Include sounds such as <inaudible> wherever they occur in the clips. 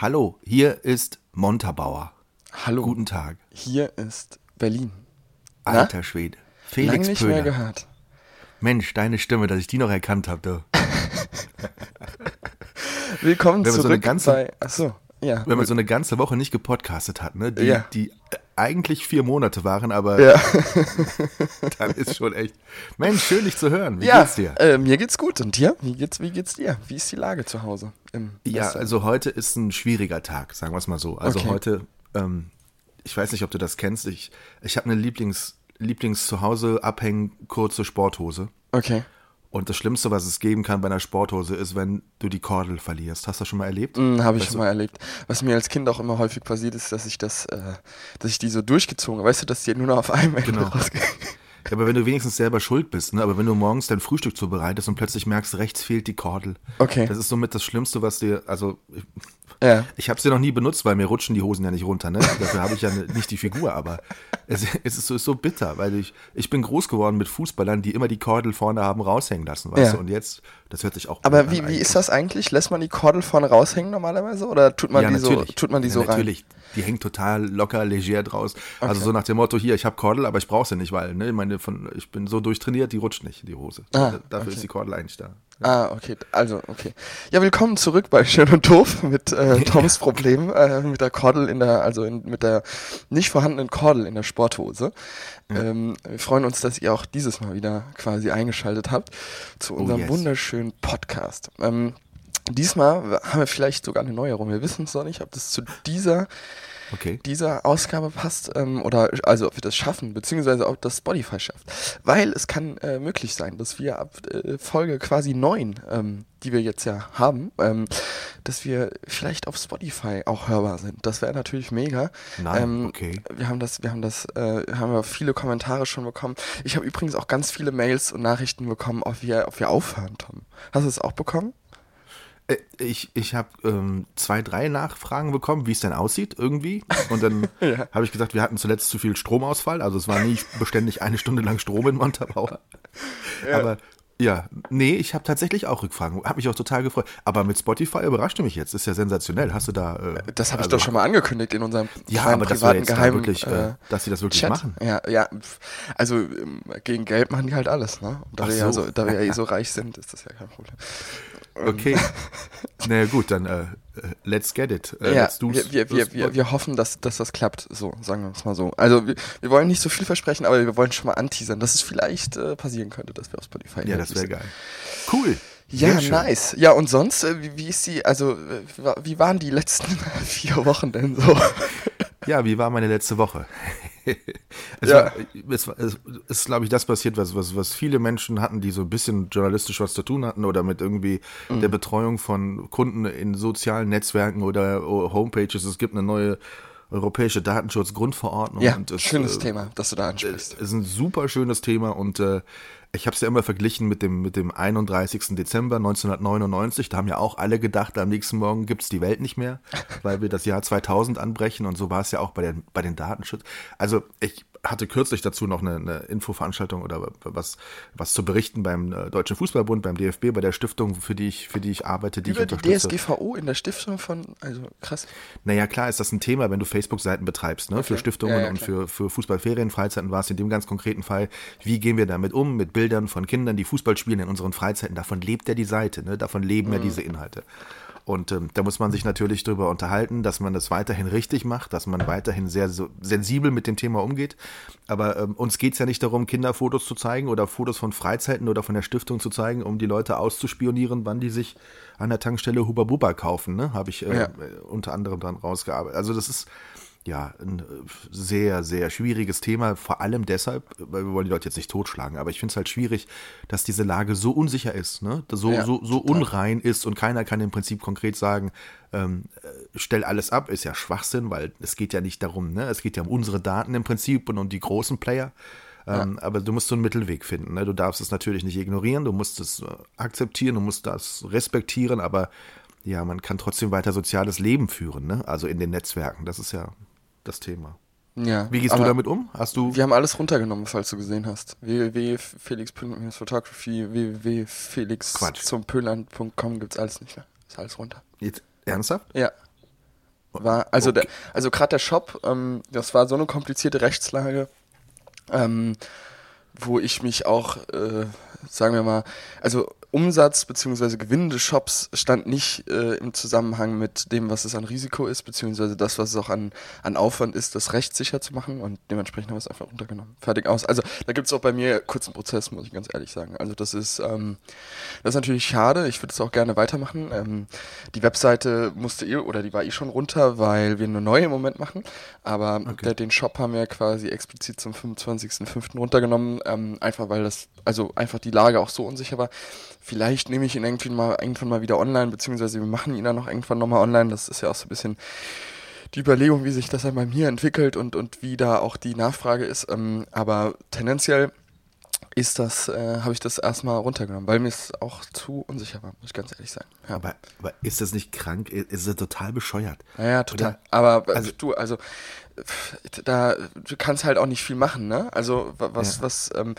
Hallo, hier ist Montabauer. Hallo. Guten Tag. Hier ist Berlin. Na? Alter Schwede. Felix Lang nicht Pöhler. mehr gehört. Mensch, deine Stimme, dass ich die noch erkannt habe. <laughs> Willkommen so zurück eine ganze- bei. Achso, ja. Wenn man so eine ganze Woche nicht gepodcastet hat, ne? Die, Ja. die äh, eigentlich vier Monate waren, aber ja, <laughs> dann ist schon echt. Mensch, schön dich zu hören. Wie ja geht's dir? Äh, mir geht's gut. Und dir? Wie geht's, wie geht's dir? Wie ist die Lage zu Hause? Ja, Westen? also heute ist ein schwieriger Tag, sagen wir es mal so. Also Okay. heute, ähm, ich weiß nicht, ob du das kennst, ich, ich habe eine Lieblings, Lieblings zu Hause abhängen kurze Sporthose. Okay. Und das Schlimmste, was es geben kann bei einer Sporthose, ist, wenn du die Kordel verlierst. Hast du das schon mal erlebt? Hm, habe ich Weißt schon du- mal erlebt. Was mir als Kind auch immer häufig passiert ist, dass ich das, äh, dass ich die so durchgezogen habe. Weißt du, dass die nur noch auf einem Ende Genau. rausgehen. <laughs> Ja, aber wenn du wenigstens selber schuld bist, ne? Aber wenn du morgens dein Frühstück zubereitest und plötzlich merkst, rechts fehlt die Kordel. Okay. Das ist somit das Schlimmste, was dir, also Ja. ich habe sie noch nie benutzt, weil mir rutschen die Hosen ja nicht runter, ne? Dafür habe ich ja ne- nicht die Figur, aber es, es ist, so, ist so bitter, weil ich, ich bin groß geworden mit Fußballern, die immer die Kordel vorne haben raushängen lassen, weißt Ja. du? Und jetzt, das hört sich auch Aber wie, an wie eigentlich. ist das eigentlich? Lässt man die Kordel vorne raushängen normalerweise? Oder tut man ja, die so, natürlich. tut man die ja, so rein? Natürlich. Die hängt total locker, leger draus. Also Okay. so nach dem Motto, hier, ich habe Kordel, aber ich brauche sie nicht, weil, ne, meine von, ich bin so durchtrainiert, die rutscht nicht, die Hose. Ah, Dafür okay. ist die Kordel eigentlich da. Ah, okay. Also, okay. Ja, willkommen zurück bei Schön und Doof mit äh, <laughs> Toms Problem äh, mit der Kordel in der, also in, mit der nicht vorhandenen Kordel in der Sporthose. Ähm, wir freuen uns, dass ihr auch dieses Mal wieder quasi eingeschaltet habt zu unserem Oh, yes. wunderschönen Podcast. Ähm, diesmal haben wir vielleicht sogar eine Neuerung. Wir wissen es noch nicht, ob das zu dieser Okay. dieser Ausgabe passt ähm, oder also ob wir das schaffen, beziehungsweise ob das Spotify schafft. Weil es kann äh, möglich sein, dass wir ab äh, Folge quasi 9, ähm, die wir jetzt ja haben, ähm, dass wir vielleicht auf Spotify auch hörbar sind. Das wäre natürlich mega. Nein, ähm, okay. Wir haben das, wir haben das, äh, haben wir viele Kommentare schon bekommen. Ich habe übrigens auch ganz viele Mails und Nachrichten bekommen, ob wir, ob wir aufhören, Tom. Hast du es auch bekommen? Äh, Ich, ich habe ähm, zwei, drei Nachfragen bekommen, wie es denn aussieht irgendwie. Und dann <laughs> Ja. habe ich gesagt, wir hatten zuletzt zu viel Stromausfall. Also es war nie beständig eine Stunde lang Strom in Montabaur. Aber ja, nee, ich habe tatsächlich auch Rückfragen. Habe mich auch total gefreut. Aber mit Spotify überraschte mich jetzt. Ist ja sensationell. Hast du da. Äh, Das habe ich also- doch schon mal angekündigt in unserem Ja, aber wir privaten, jetzt geheimen wirklich, äh, dass sie das wirklich Chat. machen. Ja, ja. Also ähm, gegen Geld machen die halt alles, ne? Und da, Ach wir ja so. so, da wir ja eh so <laughs> reich sind, ist das ja kein Problem. Okay. <laughs> naja, gut, dann äh, äh, let's get it. Äh, ja, let's do wir, wir, wir, wir, hoffen, dass, dass das klappt, so, sagen wir es mal so. Also wir, wir wollen nicht so viel versprechen, aber wir wollen schon mal anteasern, dass es vielleicht äh, passieren könnte, dass wir auf Spotify Ja, das wäre geil. Cool. Ja, nice. Ja, und sonst, äh, wie, wie ist die, also, wie waren die letzten <laughs> vier Wochen denn so? Ja, wie war meine letzte Woche? <laughs> es, Ja. war, es, war, es ist, glaube ich, das passiert, was, was, was viele Menschen hatten, die so ein bisschen journalistisch was zu tun hatten oder mit irgendwie Mhm. der Betreuung von Kunden in sozialen Netzwerken oder oh, Homepages. Es gibt eine neue europäische Datenschutzgrundverordnung. Ja, und es, schönes äh, Thema, dass du da ansprichst. ist ein super schönes Thema und äh, ich habe es ja immer verglichen mit dem, mit dem 31. Dezember 1999. Da haben ja auch alle gedacht, am nächsten Morgen gibt's die Welt nicht mehr, <laughs> weil wir das Jahr 2000 anbrechen und so war es ja auch bei den, bei den Datenschutz. Also ich hatte kürzlich dazu noch eine, eine Infoveranstaltung oder was, was zu berichten beim äh, Deutschen Fußballbund, beim DFB, bei der Stiftung, für die ich, für die ich arbeite, die Über ich die unterstütze. DSGVO in der Stiftung von, also krass. Naja, klar ist das ein Thema, wenn du Facebook-Seiten betreibst, ne? für Okay. Stiftungen Ja, ja, und für, für Fußballferien, Freizeiten war es in dem ganz konkreten Fall, wie gehen wir damit um, mit Bildern von Kindern, die Fußball spielen in unseren Freizeiten. Davon lebt ja die Seite, ne? davon leben ja Mhm. diese Inhalte. Und ähm, da muss man sich natürlich darüber unterhalten, dass man das weiterhin richtig macht, dass man weiterhin sehr so sensibel mit dem Thema umgeht. Aber ähm, uns geht's ja nicht darum, Kinderfotos zu zeigen oder Fotos von Freizeiten oder von der Stiftung zu zeigen, um die Leute auszuspionieren, wann die sich an der Tankstelle Huba Buba kaufen. Ne? Habe ich äh, Ja. äh, unter anderem dann rausgearbeitet. Also das ist ja, ein äh, sehr, sehr schwieriges Thema, vor allem deshalb, weil wir wollen die Leute jetzt nicht totschlagen, aber ich finde es halt schwierig, dass diese Lage so unsicher ist, ne? so, Ja, so, so unrein ist und keiner kann im Prinzip konkret sagen, ähm, äh, stell alles ab, ist ja Schwachsinn, weil es geht ja nicht darum, ne? es geht ja um unsere Daten im Prinzip und um die großen Player. Ähm, Aber du musst so einen Mittelweg finden. Ne? Du darfst es natürlich nicht ignorieren, du musst es äh, akzeptieren, du musst das respektieren, aber ja, man kann trotzdem weiter soziales Leben führen, ne? also in den Netzwerken. Das ist ja das Thema. Ja. Wie gehst du damit um? Hast du. Wir haben alles runtergenommen, falls du gesehen hast. www.felix.photography, www.felix Quatsch. zum Pöland.com gibt's alles nicht mehr. Ist alles runter. Jetzt ernsthaft? Ja. War, also Okay. der, also gerade der Shop, ähm, das war so eine komplizierte Rechtslage, ähm, wo ich mich auch, äh, sagen wir mal, also Umsatz bzw. Gewinn des Shops stand nicht äh, im Zusammenhang mit dem, was es an Risiko ist, beziehungsweise das, was es auch an, an Aufwand ist, das rechtssicher zu machen und dementsprechend haben wir es einfach runtergenommen. Fertig aus. Also da gibt es auch bei mir kurzen Prozess, muss ich ganz ehrlich sagen. Also das ist, ähm, das ist natürlich schade. Ich würde es auch gerne weitermachen. Ähm, die Webseite musste eh, oder die war eh schon runter, weil wir eine neue im Moment machen. Aber der, den Shop haben wir quasi explizit zum 25.05. runtergenommen. Ähm, einfach weil das, also einfach die Lage auch so unsicher war. Vielleicht nehme ich ihn irgendwie mal, irgendwann mal wieder online, beziehungsweise wir machen ihn dann noch irgendwann nochmal online. Das ist ja auch so ein bisschen die Überlegung, wie sich das dann bei mir entwickelt und, und wie da auch die Nachfrage ist. Ähm, aber tendenziell ist das, äh, habe ich das erstmal runtergenommen, weil mir es auch zu unsicher war, muss ich ganz ehrlich sagen. Ja. Aber, aber ist das nicht krank? Ist das total bescheuert? Ja, ja, total. Oder? Aber Also- du, also da du kannst halt auch nicht viel machen, ne? Also wa- was Ja. was ähm,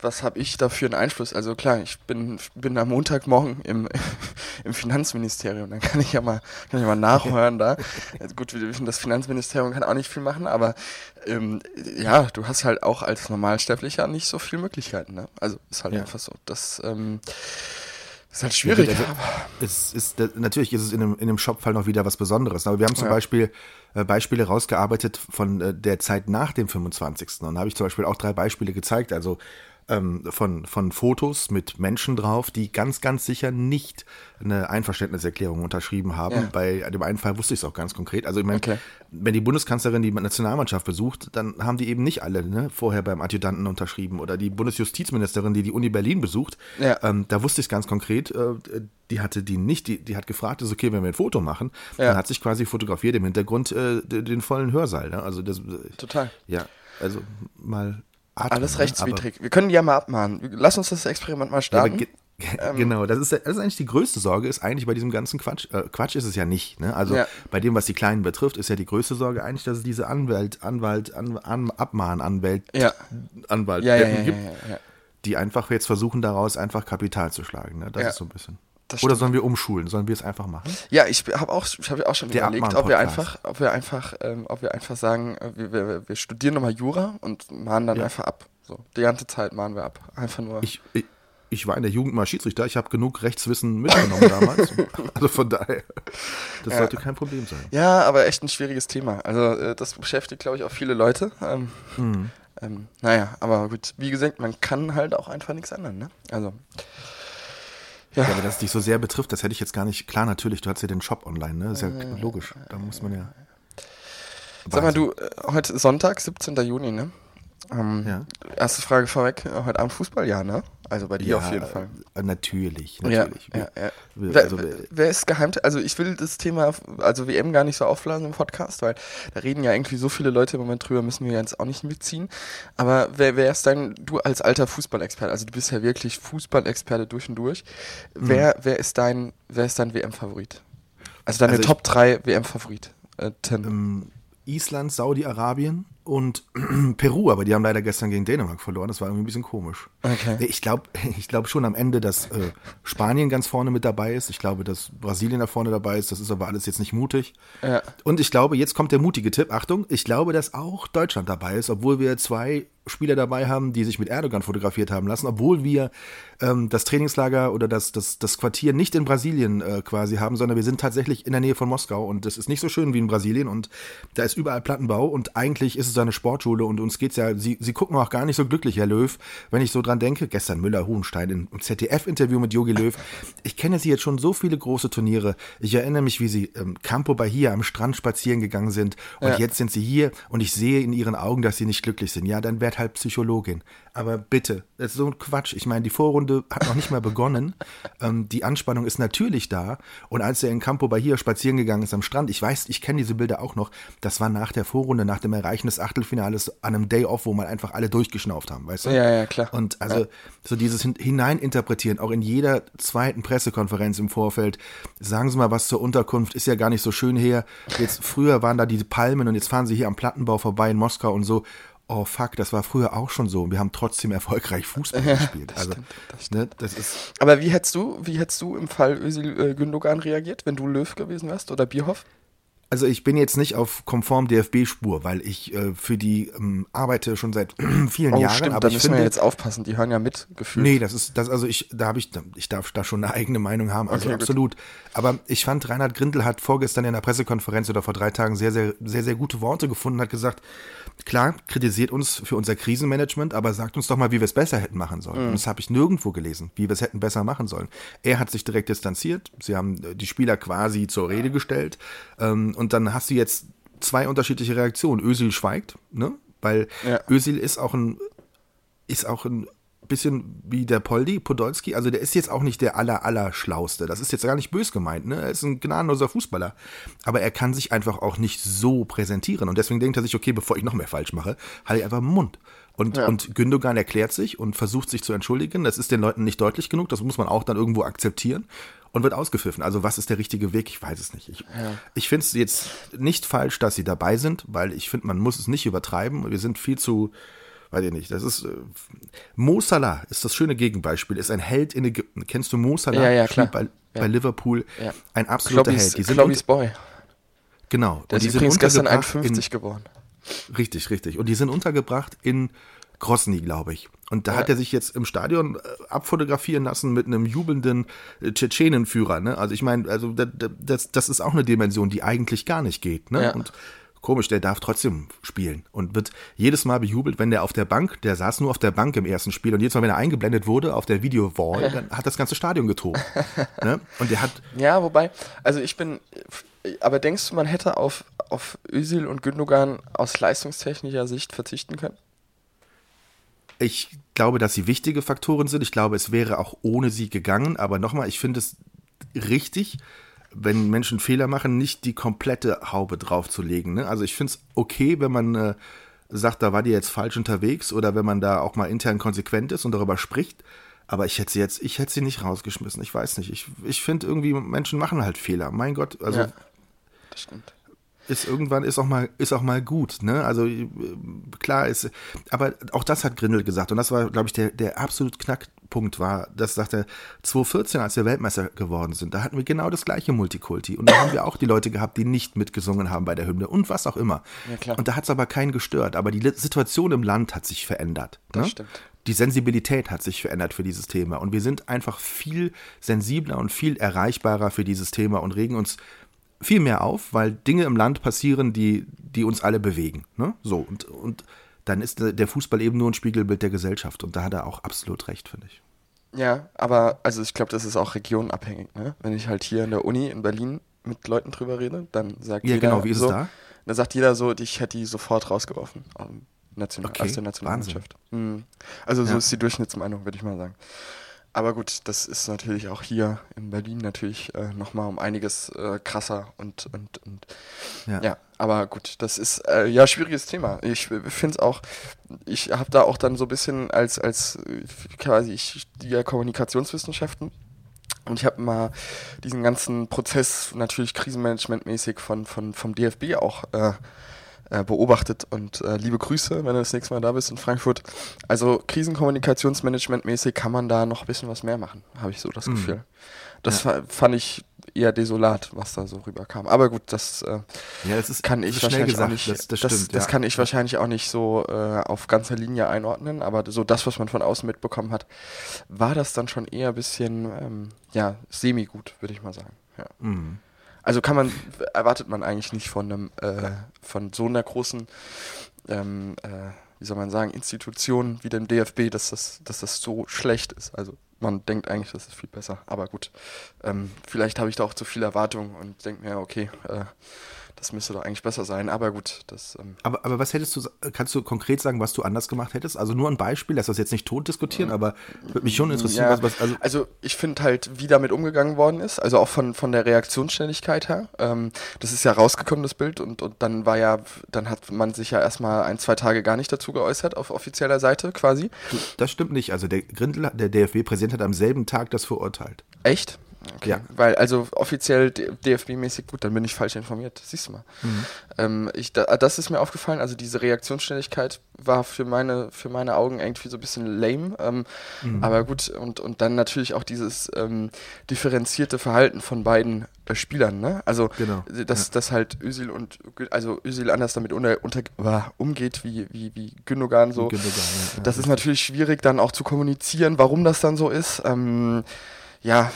was habe ich da für einen Einfluss? Also klar, ich bin bin am Montagmorgen im <laughs> im Finanzministerium, dann kann ich ja mal kann ich mal nachhören da. <laughs> Also gut, wir wissen, das Finanzministerium kann auch nicht viel machen, aber ähm, ja, du hast halt auch als Normalsterblicher nicht so viele Möglichkeiten, ne? Also ist halt Ja. einfach so. Das ähm, ist halt schwierig. Also, es ist, natürlich ist es in einem, in einem Shopfall noch wieder was Besonderes. Aber wir haben zum Ja. Beispiel äh, Beispiele rausgearbeitet von äh, der Zeit nach dem 25. Und da habe ich zum Beispiel auch drei Beispiele gezeigt. Also ähm, von, von Fotos mit Menschen drauf, die ganz, ganz sicher nicht eine Einverständniserklärung unterschrieben haben. Ja. Bei dem einen Fall wusste ich es auch ganz konkret. Also ich meine, Okay. wenn die Bundeskanzlerin die Nationalmannschaft besucht, dann haben die eben nicht alle ne, vorher beim Adjutanten unterschrieben. Oder die Bundesjustizministerin, die die Uni Berlin besucht, Ja. ähm, da wusste ich es ganz konkret, äh, die hatte die nicht, die, die hat gefragt, ist okay, wenn wir ein Foto machen. Ja. Dann hat sich quasi fotografiert im Hintergrund äh, den, vollen Hörsaal. Ne? Also das, Total. ja, also mal atmen, Alles ne? rechtswidrig. Wir können die ja mal abmahnen. Lass uns das Experiment mal starten. ge genau, das ist, das ist eigentlich die größte Sorge, ist eigentlich bei diesem ganzen Quatsch, äh, Quatsch ist es ja nicht, ne? Also Ja. bei dem, was die Kleinen betrifft, ist ja die größte Sorge eigentlich, dass es diese Anwalt, Anwalt, an, an, Abmahn, Anwalt, Ja. Anwalt Ja, ja, ja, gibt, ja, ja, ja. die einfach jetzt versuchen, daraus einfach Kapital zu schlagen. Ne? Das Ja, ist so ein bisschen. Das Oder stimmt. sollen wir umschulen? Sollen wir es einfach machen? Ja, ich habe auch, ich hab auch schon Der überlegt, ob wir einfach, ob wir einfach, ähm, ob wir einfach sagen, äh, wir, wir, wir studieren nochmal Jura und mahnen dann Ja. einfach ab. So, die ganze Zeit mahnen wir ab. Einfach nur. Ich, ich, ich war in der Jugend mal Schiedsrichter, ich habe genug Rechtswissen mitgenommen damals. <laughs> Also von daher, das Ja. sollte kein Problem sein. ja, aber echt ein schwieriges Thema. Also äh, das beschäftigt, glaube ich, auch viele Leute. Ähm, Mhm. ähm, naja, aber gut, wie gesagt, man kann halt auch einfach nichts ändern, ne? Also. Ja, Ja, aber dass es dich so sehr betrifft, das hätte ich jetzt gar nicht. Klar, natürlich, du hast ja den Shop online, ne? Das ist ja logisch. Da muss man ja. sag mal, du, äh, heute Sonntag, 17. Juni, ne? Ähm, Ja. Erste Frage vorweg, äh, heute Abend Fußball, ja, ne? Also bei dir Ja, auf jeden Fall. äh, Natürlich, Ja, natürlich. ja, ja. Wer, also, wer- wer ist geheimt? Also ich will das Thema, also WM gar nicht so aufblasen im Podcast, weil da reden ja irgendwie so viele Leute im Moment drüber, müssen wir jetzt auch nicht mitziehen. Aber wer, wer ist dein, du als alter Fußballexperte, also du bist ja wirklich Fußballexperte durch und durch. Wer, wer ist dein, wer ist dein WM-Favorit? Also deine Also Top 3 WM-Favoriten. ähm, Island, Saudi-Arabien und <clears throat> Peru, aber die haben leider gestern gegen Dänemark verloren. Das war irgendwie ein bisschen komisch. Okay. Nee, Ich glaube <laughs> ich glaub schon am Ende, dass äh, Spanien ganz vorne mit dabei ist. Ich glaube, dass Brasilien da vorne dabei ist. Das ist aber alles jetzt nicht mutig. Ja. Und ich glaube, jetzt kommt der mutige Tipp. Achtung, ich glaube, dass auch Deutschland dabei ist, obwohl wir zwei Spieler dabei haben, die sich mit Erdogan fotografiert haben lassen, obwohl wir ähm, das Trainingslager oder das, das, das Quartier nicht in Brasilien äh, quasi haben, sondern wir sind tatsächlich in der Nähe von Moskau und das ist nicht so schön wie in Brasilien und da ist überall Plattenbau und eigentlich ist es eine Sportschule und uns geht's ja, sie, sie gucken auch gar nicht so glücklich, Herr Löw, wenn ich so dran denke, gestern Müller-Hohenstein im ZDF-Interview mit Jogi Löw, ich kenne sie jetzt schon so viele große Turniere, ich erinnere mich, wie sie ähm, Campo Bahia am Strand spazieren gegangen sind und ja. jetzt sind sie hier und ich sehe in ihren Augen, dass sie nicht glücklich sind. Ja, dann werd halt Psychologin. Aber bitte, das ist so ein Quatsch. Ich meine, die Vorrunde hat noch nicht mal begonnen. <laughs> Ähm, die Anspannung ist natürlich da. Und als er in Campo Bahia spazieren gegangen ist am Strand, ich weiß, ich kenne diese Bilder auch noch, das war nach der Vorrunde, nach dem Erreichen des Achtelfinales an einem Day Off, wo man einfach alle durchgeschnauft haben, weißt du? Ja, ja, klar. Und also ja. so dieses Hineininterpretieren, auch in jeder zweiten Pressekonferenz im Vorfeld, sagen Sie mal was zur Unterkunft, ist ja gar nicht so schön her. Jetzt früher waren da die Palmen und jetzt fahren Sie hier am Plattenbau vorbei in Moskau und so oh fuck, das war früher auch schon so. Wir haben trotzdem erfolgreich Fußball <laughs> gespielt. das also, stimmt, das, stimmt. Ne, das ist. Aber wie hättest du, wie hättest du im Fall Özil äh, Gündogan reagiert, wenn du Löw gewesen wärst oder Bierhoff? Also ich bin jetzt nicht auf konform DFB-Spur, weil ich äh, für die ähm, arbeite schon seit <clears throat> vielen oh, Jahren. Stimmt, aber da müssen finde, wir jetzt aufpassen, die hören ja mit gefühlt. Nee, das ist das also ich da habe ich ich darf da schon eine eigene Meinung haben, also okay, absolut. Gut. Aber ich fand Reinhard Grindel hat vorgestern in der Pressekonferenz oder vor drei Tagen sehr sehr sehr sehr gute Worte gefunden, hat gesagt, klar, kritisiert uns für unser Krisenmanagement, aber sagt uns doch mal, wie wir es besser hätten machen sollen. Mhm. Und das habe ich nirgendwo gelesen, wie wir es hätten besser machen sollen. Er hat sich direkt distanziert, sie haben äh, die Spieler quasi zur Rede gestellt ähm, und dann hast du jetzt zwei unterschiedliche Reaktionen. Ösil schweigt, ne? Weil ja. Özil ist auch ein ist auch ein bisschen wie der Poldi, Podolski. Also der ist jetzt auch nicht der aller, aller Schlauste. Das ist jetzt gar nicht bös gemeint. Ne? Er ist ein gnadenloser Fußballer. Aber er kann sich einfach auch nicht so präsentieren. Und deswegen denkt er sich, okay, bevor ich noch mehr falsch mache, halte ich einfach den Mund. Und, ja. und Gündogan erklärt sich und versucht sich zu entschuldigen. Das ist den Leuten nicht deutlich genug. Das muss man auch dann irgendwo akzeptieren und wird ausgepfiffen. Also was ist der richtige Weg? Ich weiß es nicht. Ich, ja. ich finde es jetzt nicht falsch, dass sie dabei sind, weil ich finde, man muss es nicht übertreiben. Wir sind viel zu, weiß ich nicht, das ist, äh, Mo Salah ist das schöne Gegenbeispiel, ist ein Held in Ägypten. Kennst du Mo Salah? Ja, ja, klar. Bei, bei Liverpool. Ein absoluter Klobbys, Held. Die sind Klobbys Boy. Genau. Der ist übrigens gestern 51 geworden. Richtig, richtig. Und die sind untergebracht in Grosny, glaube ich. Und da ja. hat er sich jetzt im Stadion äh, abfotografieren lassen mit einem jubelnden äh, Tschetschenenführer. Ne? Also ich meine, also das, das ist auch eine Dimension, die eigentlich gar nicht geht. Ne? Ja. Und komisch, der darf trotzdem spielen und wird jedes Mal bejubelt, wenn der auf der Bank, der saß nur auf der Bank im ersten Spiel und jedes Mal, wenn er eingeblendet wurde auf der Video-Wall, <laughs> dann hat das ganze Stadion getobt. ne? Und der hat. <laughs> Ja, wobei, also ich bin, aber denkst du, man hätte auf, auf Özil und Gündogan aus leistungstechnischer Sicht verzichten können? Ich glaube, dass sie wichtige Faktoren sind. Ich glaube, es wäre auch ohne sie gegangen. Aber nochmal, ich finde es richtig, wenn Menschen Fehler machen, nicht die komplette Haube draufzulegen. Ne? Also ich finde es okay, wenn man äh, sagt, da war die jetzt falsch unterwegs oder wenn man da auch mal intern konsequent ist und darüber spricht. Aber ich hätte sie jetzt, ich hätte sie nicht rausgeschmissen. Ich weiß nicht. Ich, ich finde irgendwie, Menschen machen halt Fehler. Mein Gott, also. Ja, das stimmt ist irgendwann ist auch mal ist auch mal gut, ne? Also äh, klar ist, aber auch das hat Grindel gesagt und das war, glaube ich, der der absolut Knackpunkt war. Das sagte 2014, als wir Weltmeister geworden sind, da hatten wir genau das gleiche Multikulti und da haben wir auch die Leute gehabt, die nicht mitgesungen haben bei der Hymne und was auch immer. Ja, klar. Und da hat es aber keinen gestört. Aber die Situation im Land hat sich verändert. Das ne? stimmt. Die Sensibilität hat sich verändert für dieses Thema und wir sind einfach viel sensibler und viel erreichbarer für dieses Thema und regen uns viel mehr auf, weil Dinge im Land passieren, die, die uns alle bewegen. Ne? So, und, und dann ist der Fußball eben nur ein Spiegelbild der Gesellschaft. Und da hat er auch absolut recht, finde ich. Ja, aber also ich glaube, das ist auch regionabhängig. Ne? Wenn ich halt hier in der Uni in Berlin mit Leuten drüber rede, dann sagt ja, jeder genau, wie ist so, es da? Dann sagt jeder so, ich hätte die sofort rausgeworfen. National, okay, aus der Nationalmannschaft. Mhm. Also so ja. ist die Durchschnittsmeinung, würde ich mal sagen. Aber gut, das ist natürlich auch hier in Berlin natürlich äh, nochmal um einiges äh, krasser und, und, und ja. ja. aber gut, das ist äh, ja schwieriges Thema. Ich finde es auch, ich habe da auch dann so ein bisschen als, als quasi ich studiere Kommunikationswissenschaften und ich habe mal diesen ganzen Prozess natürlich krisenmanagementmäßig von, von, vom DFB auch äh, äh, beobachtet. Und äh, liebe Grüße, wenn du das nächste Mal da bist in Frankfurt. Also Krisenkommunikationsmanagement-mäßig kann man da noch ein bisschen was mehr machen, habe ich so das Mhm. Gefühl. Das Ja. fa- fand ich eher desolat, was da so rüberkam. Aber gut, das äh, Ja, das ist, kann ich wahrscheinlich gesagt, auch nicht. Das, das, das, stimmt. das ja. kann ich wahrscheinlich auch nicht so äh, auf ganzer Linie einordnen, aber so das, was man von außen mitbekommen hat, war das dann schon eher ein bisschen, ähm, ja, semi-gut, würde ich mal sagen. Ja. Mhm. Also kann man, erwartet man eigentlich nicht von einem, äh, von so einer großen, ähm, äh, wie soll man sagen, Institution wie dem DFB, dass das, dass das so schlecht ist. Also man denkt eigentlich, das ist viel besser. Aber gut, ähm, vielleicht habe ich da auch zu viel Erwartung und denke mir, okay, äh, das müsste doch eigentlich besser sein. Aber gut, das. Ähm, Aber, aber was hättest du, kannst du konkret sagen, was du anders gemacht hättest? Also nur ein Beispiel, lass das jetzt nicht tot diskutieren, aber würde mich schon interessieren, Ja, was, was, also, also ich finde halt, wie damit umgegangen worden ist, also auch von, von der Reaktionsschnelligkeit her. Ähm, das ist ja rausgekommen, das Bild, und, und dann war ja, dann hat man sich ja erstmal ein, zwei Tage gar nicht dazu geäußert auf offizieller Seite quasi. das stimmt nicht. Also der Grindel, der DFB-Präsident hat am selben Tag das verurteilt. Echt? Okay. Ja. Weil, also offiziell DFB-mäßig, gut, dann bin ich falsch informiert. Siehst du mal. Ähm, ich, da, das ist mir aufgefallen, also diese Reaktionsschnelligkeit war für meine, für meine Augen irgendwie so ein bisschen lame. Ähm, Aber gut, und, und dann natürlich auch dieses ähm, differenzierte Verhalten von beiden äh, Spielern, ne? Also Genau, dass, dass halt Özil und also Özil anders damit unter, unter, war, umgeht wie, wie, wie Gündogan so. Gündogan, ja, ja. Das ist natürlich schwierig, dann auch zu kommunizieren, warum das dann so ist. Ähm, ja,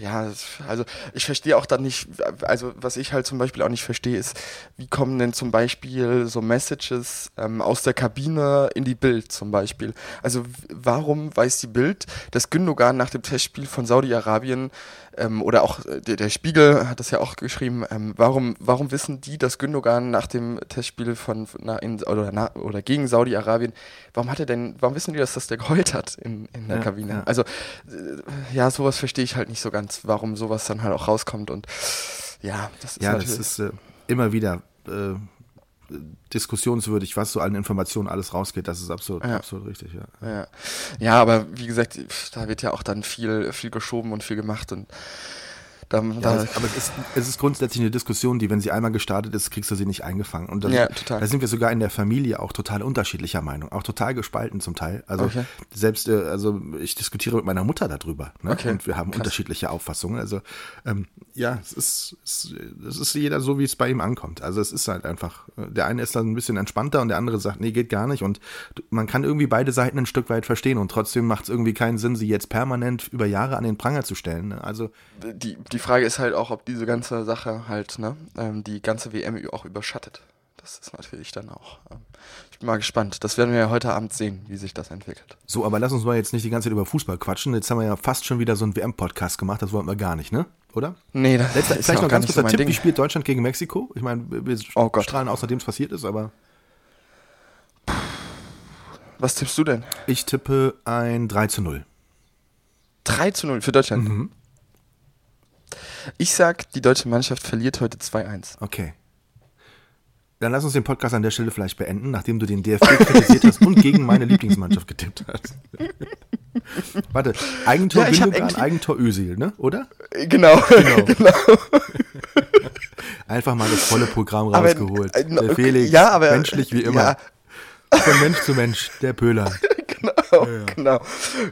ja, also ich verstehe auch dann nicht, also was ich halt zum Beispiel auch nicht verstehe, ist, wie kommen denn zum Beispiel so Messages ähm, aus der Kabine in die Bild zum Beispiel? Also warum weiß die Bild, dass Gündogan nach dem Testspiel von Saudi-Arabien ähm, oder auch äh, der, der Spiegel hat das ja auch geschrieben, ähm, warum, warum wissen die, dass Gündogan nach dem Testspiel von na, in, oder, na, oder gegen Saudi-Arabien, warum hat er denn, warum wissen die, dass das der geheult hat in, in der Ja, Kabine? ja. Also äh, ja, sowas verstehe ich halt nicht so ganz, warum sowas dann halt auch rauskommt und ja, das ist Ja, natürlich. das ist äh, immer wieder äh, diskussionswürdig, was so an Informationen alles rausgeht. Das ist absolut, Ja. absolut richtig, ja. Ja. ja, aber wie gesagt, da wird ja auch dann viel, viel geschoben und viel gemacht und da, Ja, da aber es ist, es ist grundsätzlich eine Diskussion, die, wenn sie einmal gestartet ist, kriegst du sie nicht eingefangen. Und da, Ja, da sind wir sogar in der Familie auch total unterschiedlicher Meinung, auch total gespalten zum Teil. Also Okay. selbst, äh, also ich diskutiere mit meiner Mutter darüber ne? Okay, und wir haben krass. unterschiedliche Auffassungen. Also ähm, ja, es ist, es, es ist jeder so, wie es bei ihm ankommt. Also es ist halt einfach, äh, der eine ist dann ein bisschen entspannter und der andere sagt, nee, geht gar nicht. Und man kann irgendwie beide Seiten ein Stück weit verstehen und trotzdem macht es irgendwie keinen Sinn, sie jetzt permanent über Jahre an den Pranger zu stellen. Ne? Also die, die Frage ist halt auch, ob diese ganze Sache halt, ne, ähm, die ganze WM auch überschattet. Das ist natürlich dann auch. Ähm, ich bin mal gespannt. Das werden wir ja heute Abend sehen, wie sich das entwickelt. So, aber lass uns mal jetzt nicht die ganze Zeit über Fußball quatschen. Jetzt haben wir ja fast schon wieder so einen WM-Podcast gemacht. Das wollten wir gar nicht, ne? Oder? Nee, das Letzter, ist vielleicht noch ganz kurzer so Tipp. Ding. Wie spielt Deutschland gegen Mexiko? Ich meine, wir Oh strahlen aus, nachdem es passiert ist, aber Was tippst du denn? ich tippe ein 3 zu 0. 3 zu 0 für Deutschland. Mhm. Ich sag, die deutsche Mannschaft verliert heute 2-1. Okay. Dann lass uns den Podcast an der Stelle vielleicht beenden, nachdem du den DFB kritisiert hast und gegen meine Lieblingsmannschaft getippt hast. <laughs> Warte, Eigentor Ja, Gündogan, Eigentor Özil, ne? Oder? Äh, Genau, <laughs> genau. Einfach mal das volle Programm Aber, rausgeholt. äh, der Felix, ja, aber- menschlich wie immer. ja. Von Mensch zu Mensch, der Pöhler. <laughs> genau, genau.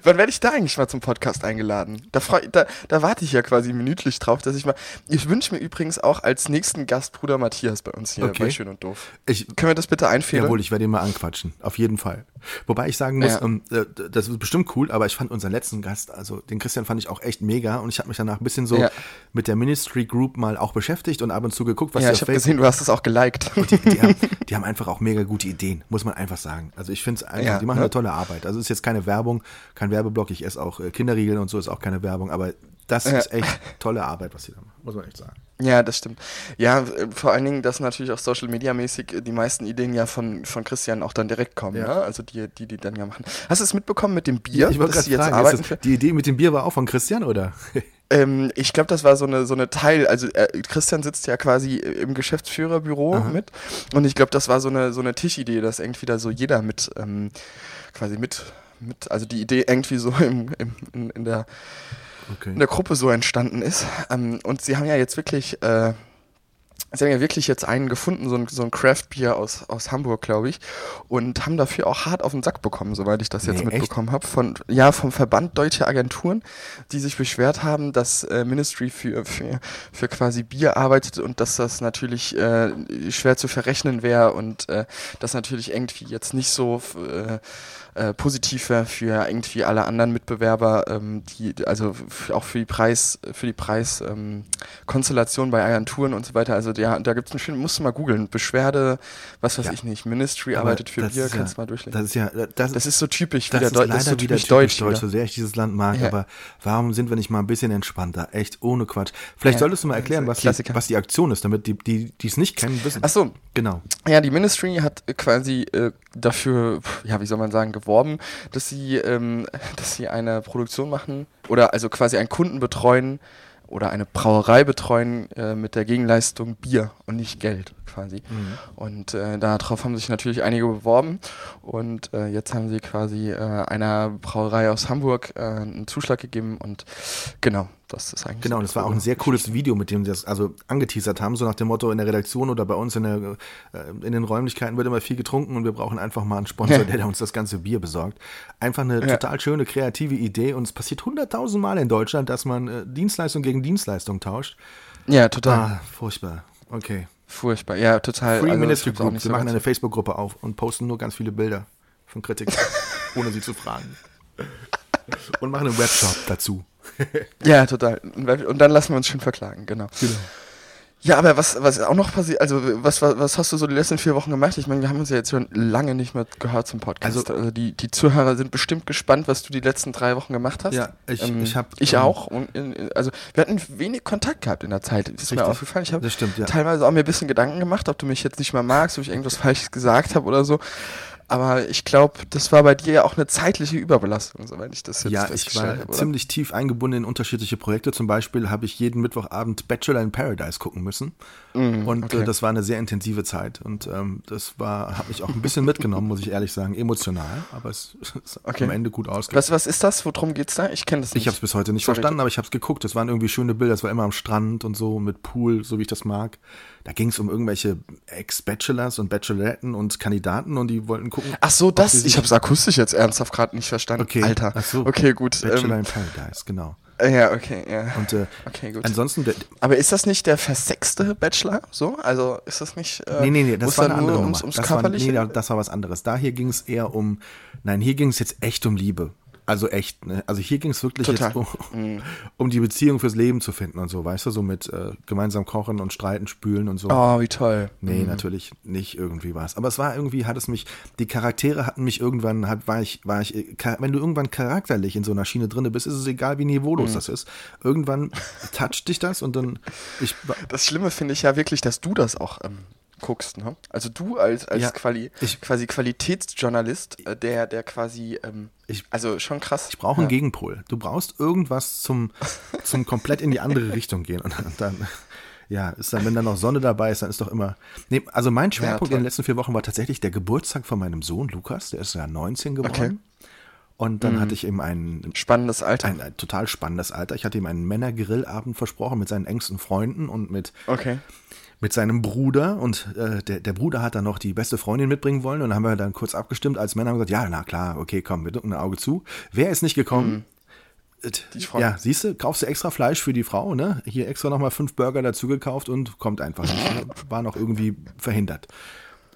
Wann werde ich da eigentlich mal zum Podcast eingeladen? Da, freu, da, da warte ich ja quasi minütlich drauf, dass ich mal. Ich wünsche mir übrigens auch als nächsten Gast Bruder Matthias bei uns hier Okay. bei Schön und Doof. Ich, Können wir das bitte einfädeln? Jawohl, ich werde ihn mal anquatschen. Auf jeden Fall. Wobei ich sagen muss, Ja. ähm, äh, das ist bestimmt cool, aber ich fand unseren letzten Gast, also den Christian fand ich auch echt mega und ich habe mich danach ein bisschen so Ja. mit der Ministry Group mal auch beschäftigt und ab und zu geguckt, was ja, sie ich habe gesehen, du hast es auch geliked. die, die, haben, <laughs> die haben einfach auch mega gute Ideen, muss man einfach sagen. Also ich finde es einfach, Ja, die machen ne? eine tolle Arbeit. Also es ist jetzt keine Werbung, kein Werbeblock, ich esse auch äh, Kinderriegeln und so, ist auch keine Werbung, aber das ist echt <laughs> tolle Arbeit, was sie da machen, muss man echt sagen. Ja, das stimmt. Ja, äh, vor allen Dingen, dass natürlich auch Social Media mäßig äh, die meisten Ideen ja von, von Christian auch dann direkt kommen, Ja. ne? Also die, die, die dann ja machen. Hast du es mitbekommen mit dem Bier, ich wollte gerade jetzt fragen, das, die Idee mit dem Bier war auch von Christian, oder? <laughs> Ähm, ich glaube, das war so eine, so eine Teil, also äh, Christian sitzt ja quasi im Geschäftsführerbüro Aha. mit und ich glaube, das war so eine, so eine Tischidee, dass irgendwie da so jeder mit, ähm, quasi mit, mit, also die Idee irgendwie so im, im, in, in, der, Okay. in der Gruppe so entstanden ist. Ähm, und sie haben ja jetzt wirklich, äh, sie haben ja wirklich jetzt einen gefunden, so ein, so ein Craft-Bier aus, aus Hamburg, glaube ich, und haben dafür auch hart auf den Sack bekommen, soweit ich das jetzt Nee, mitbekommen habe. Von ja, vom Verband Deutsche Agenturen, die sich beschwert haben, dass äh, Ministry für, für, für quasi Bier arbeitet und dass das natürlich äh, schwer zu verrechnen wäre und äh, das natürlich irgendwie jetzt nicht so äh, äh, positiv wäre für irgendwie alle anderen Mitbewerber, ähm, die also auch für die Preis, für die Preis ähm, bei Agenturen und so weiter. Also ja, da gibt's einen schönen, musst du mal googeln. Beschwerde, was weiß Ja. ich nicht, Ministry Aber arbeitet für Bier, ist kannst du ja, mal durchlesen. Das ist ja, das, Das ist so typisch, das wieder ist Deu- leider so wieder typisch deutsch. deutsch, so sehr ich dieses Land mag, Ja. aber warum sind wir nicht mal ein bisschen entspannter? Echt ohne Quatsch. Vielleicht Ja, solltest du mal erklären, was die, was die Aktion ist, damit die, die, die es nicht kennen, wissen. Ach so, Genau. Ja, die Ministry hat äh, quasi äh, dafür, ja, wie soll man sagen, geworben, dass sie, ähm, <laughs> dass sie eine Produktion machen oder also quasi einen Kunden betreuen oder eine Brauerei betreuen äh, mit der Gegenleistung Bier und nicht Geld quasi. Und äh, darauf haben sich natürlich einige beworben und äh, jetzt haben sie quasi äh, einer Brauerei aus Hamburg äh, einen Zuschlag gegeben und genau, das ist eigentlich Genau, und es war auch ein sehr cooles Video, mit dem sie das also angeteasert haben, so nach dem Motto in der Redaktion oder bei uns in, der, äh, in den Räumlichkeiten wird immer viel getrunken und wir brauchen einfach mal einen Sponsor, Ja. <laughs> der uns das ganze Bier besorgt. Einfach eine Ja. total schöne, kreative Idee und es passiert hunderttausend Mal in Deutschland, dass man äh, Dienstleistung gegen Dienstleistung tauscht. Ja, total. Ah, furchtbar. Okay. Furchtbar. Ja, total. Free Also, Ministry Group. Wir so machen eine Facebook-Gruppe auf und posten nur ganz viele Bilder von Kritikern, <laughs> ohne sie zu fragen. Und machen einen Webshop dazu. Ja, total. Und dann lassen wir uns schön verklagen, genau. Ja, aber was, was auch noch passiert, also was, was, was hast du so die letzten vier Wochen gemacht? Ich meine, wir haben uns ja jetzt schon lange nicht mehr gehört zum Podcast. Also- Also, die, die Zuhörer sind bestimmt gespannt, was du die letzten drei Wochen gemacht hast. Ja, ich- ähm, ich hab, Ich ähm, auch. Und in, also wir hatten wenig Kontakt gehabt in der Zeit. Ist mir Richtig. aufgefallen. Ich habe Das ja. teilweise auch mir ein bisschen Gedanken gemacht, ob du mich jetzt nicht mehr magst, ob ich irgendwas Falsches gesagt habe oder so. Aber ich glaube, das war bei dir ja auch eine zeitliche Überbelastung, soweit ich das jetzt Ja, ich festgestellt war habe, oder? ziemlich tief eingebunden in unterschiedliche Projekte. Zum Beispiel habe ich jeden Mittwochabend Bachelor in Paradise gucken müssen. Und Mm, okay. äh, das war eine sehr intensive Zeit. Und ähm, das war, habe mich auch ein bisschen mitgenommen, muss ich ehrlich sagen. Emotional, aber es <laughs> ist Okay. am Ende gut ausgegangen. Was, was ist das? Worum geht's da? Ich kenne das nicht. Ich habe es bis heute nicht Sorry. verstanden, aber ich habe es geguckt. Es waren irgendwie schöne Bilder. Es war immer am Strand und so mit Pool, so wie ich das mag. Da ging es um irgendwelche Ex-Bachelors und Bacheloretten und Kandidaten und die wollten gucken. Ach so, das. Ich habe es akustisch jetzt ernsthaft gerade nicht verstanden. Okay, Alter. ach so. Okay, gut. Bachelor Ähm, in Paradise, genau. Äh, ja, okay, ja. Und äh, Okay, gut. ansonsten, Aber ist das nicht der versexte Bachelor? So? Also ist das nicht. Äh, Nee, nee, nee, das war eine andere ums, ums das, war, nee, da- das war was anderes. Da hier ging es eher um, nein, hier ging es jetzt echt um Liebe. Also echt, ne? Also hier ging es wirklich Total. Mhm. jetzt um, um die Beziehung fürs Leben zu finden und so, weißt du, so mit äh, gemeinsam kochen und streiten, spülen und so. Oh, wie toll. Nee, natürlich nicht irgendwie was. Aber es war irgendwie, hat es mich, die Charaktere hatten mich irgendwann, hat, war ich, war ich, äh, wenn du irgendwann charakterlich in so einer Schiene drin bist, ist es egal, wie Mhm. niveaulos das ist. Irgendwann toucht dich das und dann, ich, Das Schlimme finde ich ja wirklich, dass du das auch ähm, guckst. Ne? Also du als, als Ja, Quali ich- quasi Qualitätsjournalist, äh, der, der quasi. Ähm, Ich- also schon krass. Ich brauche einen ja. Gegenpol. Du brauchst irgendwas zum, <laughs> zum komplett in die andere Richtung gehen. Und dann, ja, ist dann, wenn da noch Sonne dabei ist, dann ist doch immer. Nee, also mein Schwerpunkt toll. in den letzten vier Wochen war tatsächlich der Geburtstag von meinem Sohn Lukas. Der ist ja 19 geworden. Okay. Mhm. Und dann hatte ich ihm einen, Spannendes Alter. ein, ein total spannendes Alter. Ich hatte ihm einen Männergrillabend versprochen mit seinen engsten Freunden und mit, okay. mit seinem Bruder. Und äh, der, der Bruder hat dann noch die beste Freundin mitbringen wollen. Und dann haben wir dann kurz abgestimmt als Männer und gesagt, ja, na klar, okay, komm, wir drücken ein Auge zu. Wer ist nicht gekommen? Äh, Die Freundin. Ja, siehst du, kaufst du extra Fleisch für die Frau, ne? Hier extra nochmal fünf Burger dazu gekauft und kommt einfach nicht. <laughs> War noch irgendwie verhindert.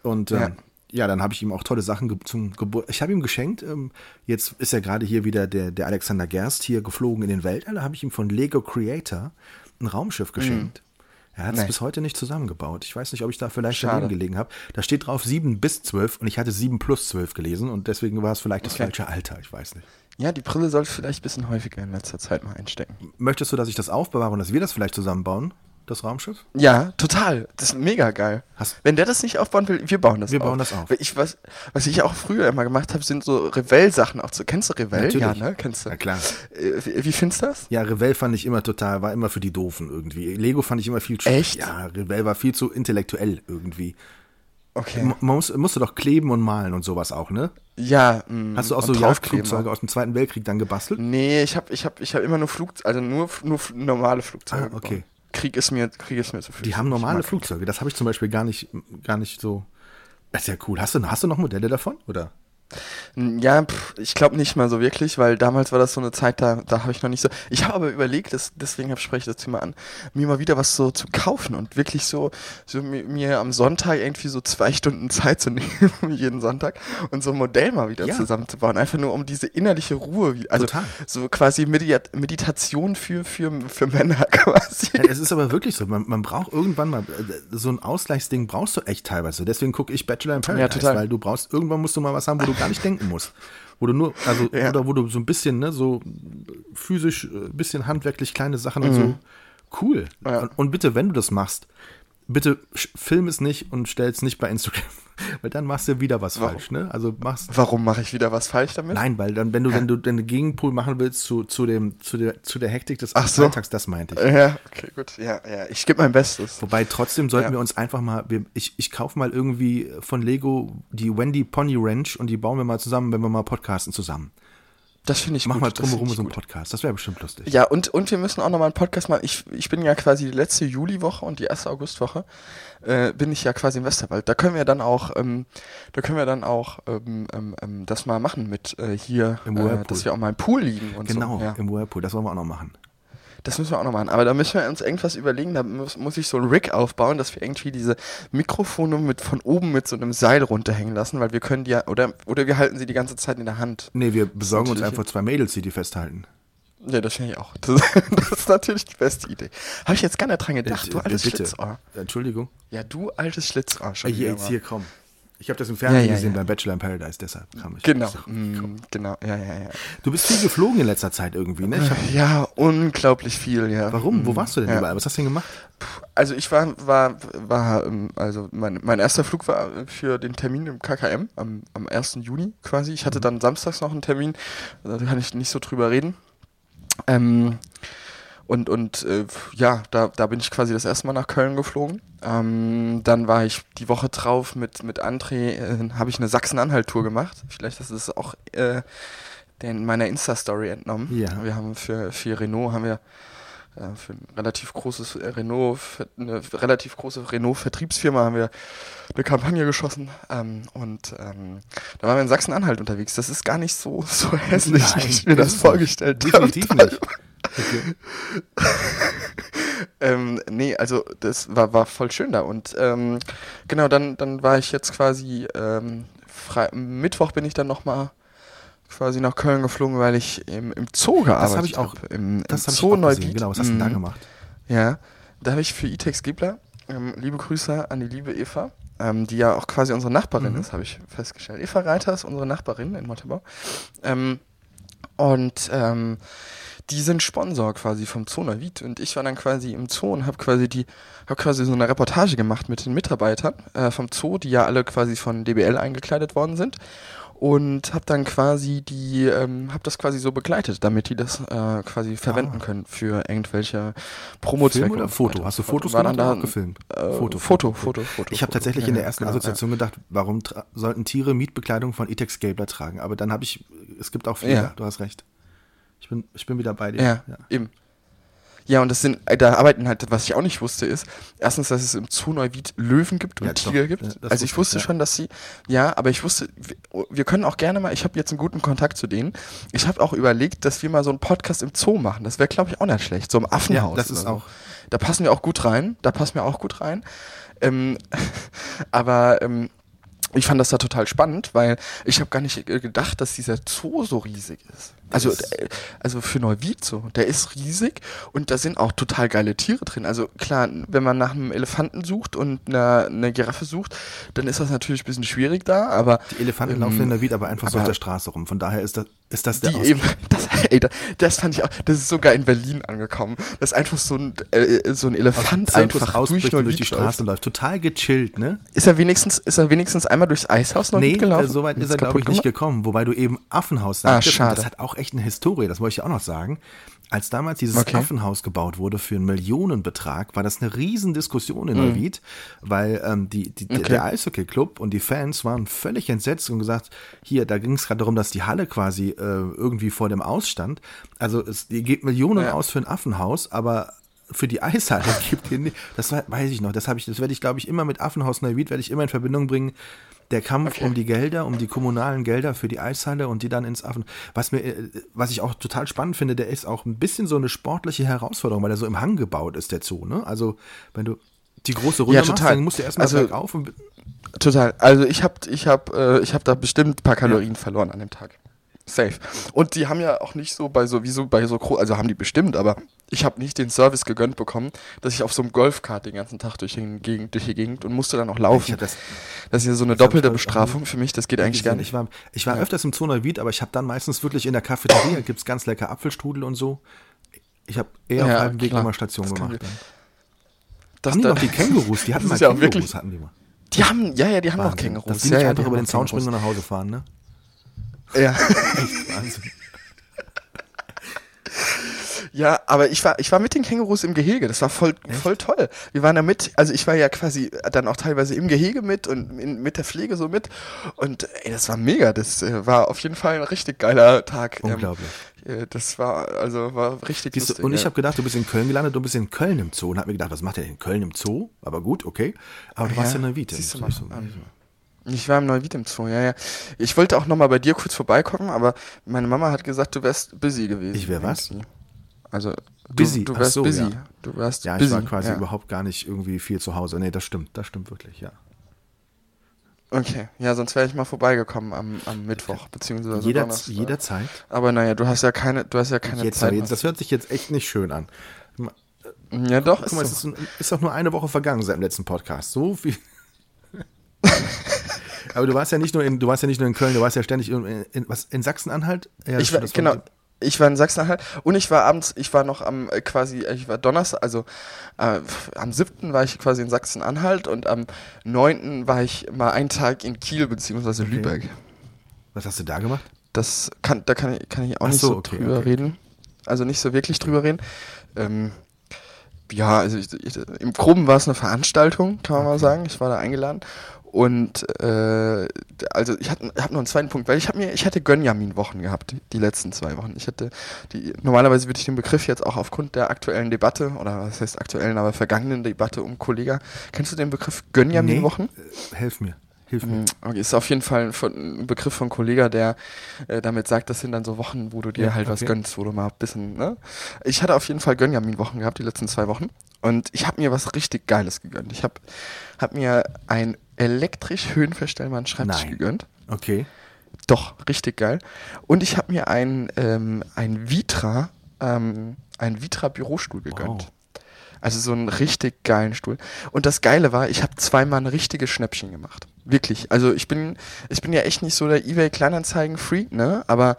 Und Ja. Ja. dann habe ich ihm auch tolle Sachen ge zum Geburt. Ich habe ihm geschenkt, ähm, jetzt ist ja gerade hier wieder der, der Alexander Gerst hier geflogen in den Weltall. Da habe ich ihm von Lego Creator ein Raumschiff geschenkt. Er hat es Mhm. Nee. bis heute nicht zusammengebaut. Ich weiß nicht, ob ich da vielleicht Schade. daneben gelegen habe. Da steht drauf 7 bis 12 und ich hatte 7 plus 12 gelesen und deswegen war es vielleicht das Okay. falsche Alter. Ich weiß nicht. Ja, die Brille sollte vielleicht ein bisschen häufiger in letzter Zeit mal einstecken. Möchtest du, dass ich das aufbewahre und dass wir das vielleicht zusammenbauen, das Raumschiff? Ja, total. Das ist mega geil. Hast- Wenn der das nicht aufbauen will, wir bauen das Wir auf. bauen das auf. Ich, was, was ich auch früher immer gemacht habe, sind so Revell-Sachen auch zu. Kennst du Revell? Ja, ne? Kennst du? Na klar. Äh, Wie, wie findest du das? Ja, Revell fand ich immer total, war immer für die Doofen irgendwie. Lego fand ich immer viel zu. Echt? Ja, Revell war viel zu intellektuell irgendwie. Okay. M- Man muss, musste doch kleben und malen und sowas auch, ne? Ja, mh, Hast du auch so Jagdflugzeuge auch. aus dem Zweiten Weltkrieg dann gebastelt? Nee, ich habe ich hab, ich hab immer nur Flug, also nur, nur normale Flugzeuge. Ah, okay. gebaut. Krieg ist mir, Krieg ist mir zu viel. Die haben normale Flugzeuge. Das habe ich zum Beispiel gar nicht, gar nicht so. Das ist ja cool. Hast du, hast du noch Modelle davon? Oder? Ja, pff, ich glaube nicht mal so wirklich, weil damals war das so eine Zeit, da, da habe ich noch nicht so. Ich habe aber überlegt, das, deswegen spreche ich das Thema an, mir mal wieder was so zu kaufen und wirklich so, so mir, mir am Sonntag irgendwie so zwei Stunden Zeit zu <laughs> nehmen, jeden Sonntag, und so ein Modell mal wieder Ja. zusammenzubauen. Einfach nur um diese innerliche Ruhe, also Total. so quasi Medita Meditation für, für, für Männer <laughs> quasi. Ja, es ist aber wirklich so. Man, man braucht irgendwann mal äh, so ein Ausgleichsding brauchst du echt teilweise. Deswegen gucke ich Bachelor in Paradise, total. weil du brauchst irgendwann musst du mal was haben, wo du gar nicht denken musst, wo du nur also Ja. oder wo du so ein bisschen ne so physisch, äh, bisschen handwerklich kleine Sachen und so cool. Mhm. Ja. Und, und bitte, wenn du das machst, bitte film es nicht und stell es nicht bei Instagram, <laughs> weil dann machst du wieder was Warum? falsch. Ne? Also machst Warum mache ich wieder was falsch damit? Nein, weil dann, wenn du, wenn du den Gegenpol machen willst zu, zu, dem, zu, der, zu der Hektik des Ach so. Alltags, das meinte ich. Ja, okay, gut. Ja, ja, ich gebe mein Bestes. Wobei trotzdem sollten Ja. wir uns einfach mal, wir, ich, ich kaufe mal irgendwie von Lego die Wendy Pony Ranch und die bauen wir mal zusammen, wenn wir mal podcasten zusammen. Das finde ich Mach gut. mal drumherum so einen. Podcast, das wäre bestimmt lustig. Ja, und, und wir müssen auch nochmal einen Podcast machen. Ich, ich bin ja quasi die letzte Juliwoche und die erste Augustwoche äh, bin ich ja quasi im Westerwald. Da können wir dann auch, ähm, da können wir dann auch ähm, ähm, ähm, das mal machen mit äh, hier, Im äh, Whirlpool. dass wir auch mal im Pool liegen und Genau, so. Ja. im Whirlpool, das wollen wir auch noch machen. Das müssen wir auch noch machen. Aber da müssen wir uns irgendwas überlegen. Da muss, muss ich so ein Rig aufbauen, dass wir irgendwie diese Mikrofone mit von oben mit so einem Seil runterhängen lassen, weil wir können die ja, oder, oder wir halten sie die ganze Zeit in der Hand. Nee, wir besorgen uns einfach zwei Mädels, die die festhalten. Ja, das finde ich auch. Das, <laughs> das ist natürlich die beste Idee. Habe ich jetzt gar nicht dran gedacht, du Äh, altes bitte. Schlitzohr. Entschuldigung. Ja, du altes Schlitzohr schon Äh, jetzt hier, komm. Ich habe das im Fernsehen Ja, ja, gesehen ja. beim Bachelor in Paradise, deshalb kam ich. Genau, So, mm, genau, ja, ja, ja. Du bist viel geflogen in letzter Zeit irgendwie, ne? Ich hab, Ja, unglaublich viel, ja. warum? Wo Mm, warst du denn ja. überall? Was hast du denn gemacht? Also ich war, war, war, ähm, also mein, mein erster Flug war für den Termin im KKM am, am 1. Juni quasi. Ich Mhm. hatte dann samstags noch einen Termin, da kann ich nicht so drüber reden. Ähm, und und äh, ja, da, da bin ich quasi das erste Mal nach Köln geflogen. Ähm, dann war ich die Woche drauf mit, mit André, äh, habe ich eine Sachsen-Anhalt-Tour gemacht. Vielleicht hast du es auch äh, den, meiner Insta-Story entnommen. Ja. Wir haben für, für Renault haben wir äh, für ein relativ großes äh, Renault, eine relativ große Renault-Vertriebsfirma haben wir eine Kampagne geschossen ähm, und ähm, da waren wir in Sachsen-Anhalt unterwegs. Das ist gar nicht so, <laughs> so hässlich, Nein, wie ich mir das es vorgestellt habe. Definitiv nicht. <laughs> Ähm, nee, also das war, war voll schön da. Und ähm, genau, dann, dann war ich jetzt quasi, ähm, Fre Mittwoch bin ich dann nochmal quasi nach Köln geflogen, weil ich im, im Zoo gearbeitet hab ich auch- hab. Im, im Das habe ich Zoo gesehen. Neuwied. Genau, was hast du denn da Mhm. gemacht? Ja, da habe ich für Itex Gebler, ähm, liebe Grüße an die liebe Eva, ähm, die ja auch quasi unsere Nachbarin Mhm. ist, habe ich festgestellt. Eva Reiter ist unsere Nachbarin in Montebau. Ähm, und ähm, die sind Sponsor quasi vom Neuwied und ich war dann quasi im Zoo und habe quasi die habe quasi so eine Reportage gemacht mit den Mitarbeitern äh, vom Zoo, die ja alle quasi von DBL eingekleidet worden sind und habe dann quasi die ähm, habe das quasi so begleitet, damit die das äh, quasi verwenden Ah. können für irgendwelche Promozwecke Film oder Foto? Hast du Fotos gemacht oder gefilmt? Äh, Foto, Foto, Foto, Foto, Foto. Ich habe tatsächlich Ja, in der ja, ersten genau, Assoziation gedacht, warum sollten Tiere Mietbekleidung von Itex Gabler tragen? Aber dann habe ich, es gibt auch Fehler, Ja. du hast recht. Ich bin, ich bin wieder bei dir. Ja, eben. Ja, und das sind, äh, da arbeiten halt, was ich auch nicht wusste, ist, erstens, dass es im Zoo Neuwied Löwen gibt und Ja, doch. Tiger gibt. Ja, das also ich wusste ich, ja. schon, dass sie, ja, aber ich wusste, wir, wir können auch gerne mal, ich habe jetzt einen guten Kontakt zu denen. Ich habe auch überlegt, dass wir mal so einen Podcast im Zoo machen. Das wäre, glaube ich, auch nicht schlecht. So im Affenhaus. Ja, das ist so. auch- Da passen wir auch gut rein. Da passen wir auch gut rein. Ähm, <laughs> aber ähm, ich fand das da total spannend, weil ich habe gar nicht äh, gedacht, dass dieser Zoo so riesig ist. Also, äh, also für Neuwied so, der ist riesig und da sind auch total geile Tiere drin. Also klar, wenn man nach einem Elefanten sucht und einer, einer Giraffe sucht, dann ist das natürlich ein bisschen schwierig da, aber Die Elefanten Ähm, laufen in der Wied aber einfach so aber- auf der Straße rum. Von daher ist das, ist das der die eben, <laughs> das, ey, das, das fand ich auch, das ist sogar in Berlin angekommen. Das ist einfach so ein, äh, so ein Elefant einfach und durch die Neuwied Straße läuft. Total gechillt, ne? Ist er wenigstens, ist er wenigstens einmal durchs Eishaus noch Nee, mitgelaufen? äh, so weit ist er, es glaube ich, nicht gekommen. Wobei du eben Affenhaus Ah, und schade. Das hat auch echt eine Historie, das wollte ich auch noch sagen. Als damals dieses Okay. Affenhaus gebaut wurde für einen Millionenbetrag, war das eine Riesendiskussion in Neuwied, weil ähm, die, die, Mhm. Okay. der Eishockey-Club und die Fans waren völlig entsetzt und gesagt, hier, da ging es gerade darum, dass die Halle quasi äh, irgendwie vor dem Ausstand. Also es, ihr gebt Millionen Ja. aus für ein Affenhaus, aber für die Eishalle <laughs> gibt. Das weiß ich noch. Das habe ich, das werde ich, glaube ich, immer mit Affenhaus Neuwied werde ich immer in Verbindung bringen. Der Kampf okay. um die Gelder, um die kommunalen Gelder für die Eishalle und die dann ins Affen. Was mir, äh, was ich auch total spannend finde, der ist auch ein bisschen so eine sportliche Herausforderung, weil er so im Hang gebaut ist, der Zoo, ne? Also, wenn du die große Runde ja, machst, dann musst du erstmal also, bergauf und Total. Also ich habe ich hab, äh, ich hab da bestimmt ein paar Kalorien ja. verloren an dem Tag. Safe. Und die haben ja auch nicht so bei so, wie so bei so, also haben die bestimmt, aber ich habe nicht den Service gegönnt bekommen, dass ich auf so einem Golfkart den ganzen Tag durch, den Gegend, durch die Gegend und musste dann auch laufen. Das, das, ist ja so eine doppelte Bestrafung für mich, das geht eigentlich gar nicht. Ich war, ich war ja. öfters im Zoo Neuwied, aber ich habe dann meistens wirklich in der Cafeteria, gibt es ganz lecker Apfelstrudel und so. Ich habe eher ja, auf halbem Weg nochmal Station das gemacht. Das haben die noch die Kängurus, die <laughs> hatten mal ja Kängurus, wirklich, hatten die mal. Die haben, ja, ja, die haben Wahnsinn. noch Kängurus. Dass die nicht ja, einfach über den Zaun springen und nach Hause fahren, ne? Ja. Echt Wahnsinn. Ja, aber ich war, ich war mit den Kängurus im Gehege. Das war voll, voll toll. Wir waren da mit, also ich war ja quasi dann auch teilweise im Gehege mit und in, mit der Pflege so mit. Und ey, das war mega. Das äh, war auf jeden Fall ein richtig geiler Tag. Ähm, Unglaublich. Ähm, das war, also war richtig Siehst, lustig. Und ich ja. habe gedacht, du bist in Köln gelandet, du bist in Köln im Zoo. Und hab mir gedacht, was macht der in Köln im Zoo? Aber gut, okay. Aber du ja, warst ja in der Vita. Siehst du mal, ich war im Neuwied im Zoo, ja, ja. Ich wollte auch nochmal bei dir kurz vorbeikommen, aber meine Mama hat gesagt, du wärst busy gewesen. Ich wäre was? Also, busy. Du, du wärst so, busy. Ja. Du wärst ja, busy. ich war quasi ja. überhaupt gar nicht irgendwie viel zu Hause. Nee, das stimmt, das stimmt wirklich, ja. Okay, ja, sonst wäre ich mal vorbeigekommen am, am Mittwoch, beziehungsweise Jeder, Donnerstag. Jederzeit. Aber naja, du hast ja keine, du hast ja keine jetzt, Zeit. Das hört sich jetzt echt nicht schön an. Ja, doch. Guck mal, so. es ist, ist doch nur eine Woche vergangen seit dem letzten Podcast. So viel. <laughs> Aber du warst ja nicht nur in, du warst ja nicht nur in Köln, du warst ja ständig in, in, was, in Sachsen-Anhalt? Ja, ich war, genau. Ich war in Sachsen-Anhalt und ich war abends, ich war noch am äh, quasi, ich war Donnerstag, also äh, am 7. war ich quasi in Sachsen-Anhalt und am 9. war ich mal einen Tag in Kiel beziehungsweise okay. Lübeck. Was hast du da gemacht? Das kann, da kann ich, kann ich auch Ach nicht so, okay, drüber okay. reden. Also nicht so wirklich drüber reden. Ähm, ja, also ich, ich, im Groben war es eine Veranstaltung, kann man mal sagen. Ich war da eingeladen und äh, also ich habe hab noch einen zweiten Punkt, weil ich habe mir, ich hatte Gönjamin-Wochen gehabt, die, die, letzten zwei Wochen. Ich hatte die, normalerweise würde ich den Begriff jetzt auch aufgrund der aktuellen Debatte, oder was heißt aktuellen, aber vergangenen Debatte um Kollega. Kennst du den Begriff Gönjamin-Wochen? Nee, helf mir. Hilf mir. Mhm, okay, ist auf jeden Fall ein, ein Begriff von Kollega, der äh, damit sagt, das sind dann so Wochen, wo du dir ja, halt okay. was gönnst, wo du mal ein bisschen, ne? Ich hatte auf jeden Fall Gönjamin-Wochen gehabt, die letzten zwei Wochen. Und ich habe mir was richtig Geiles gegönnt. Ich habe hab mir ein elektrisch höhenverstellbaren Schreibtisch Nein. gegönnt. Okay. Doch, richtig geil. Und ich habe mir ein, ähm, ein Vitra, ähm, ein Vitra-Bürostuhl gegönnt. Wow. Also so einen richtig geilen Stuhl. Und das Geile war, ich habe zweimal ein richtiges Schnäppchen gemacht. Wirklich. Also ich bin, ich bin ja echt nicht so der eBay Kleinanzeigen-Freak, ne? Aber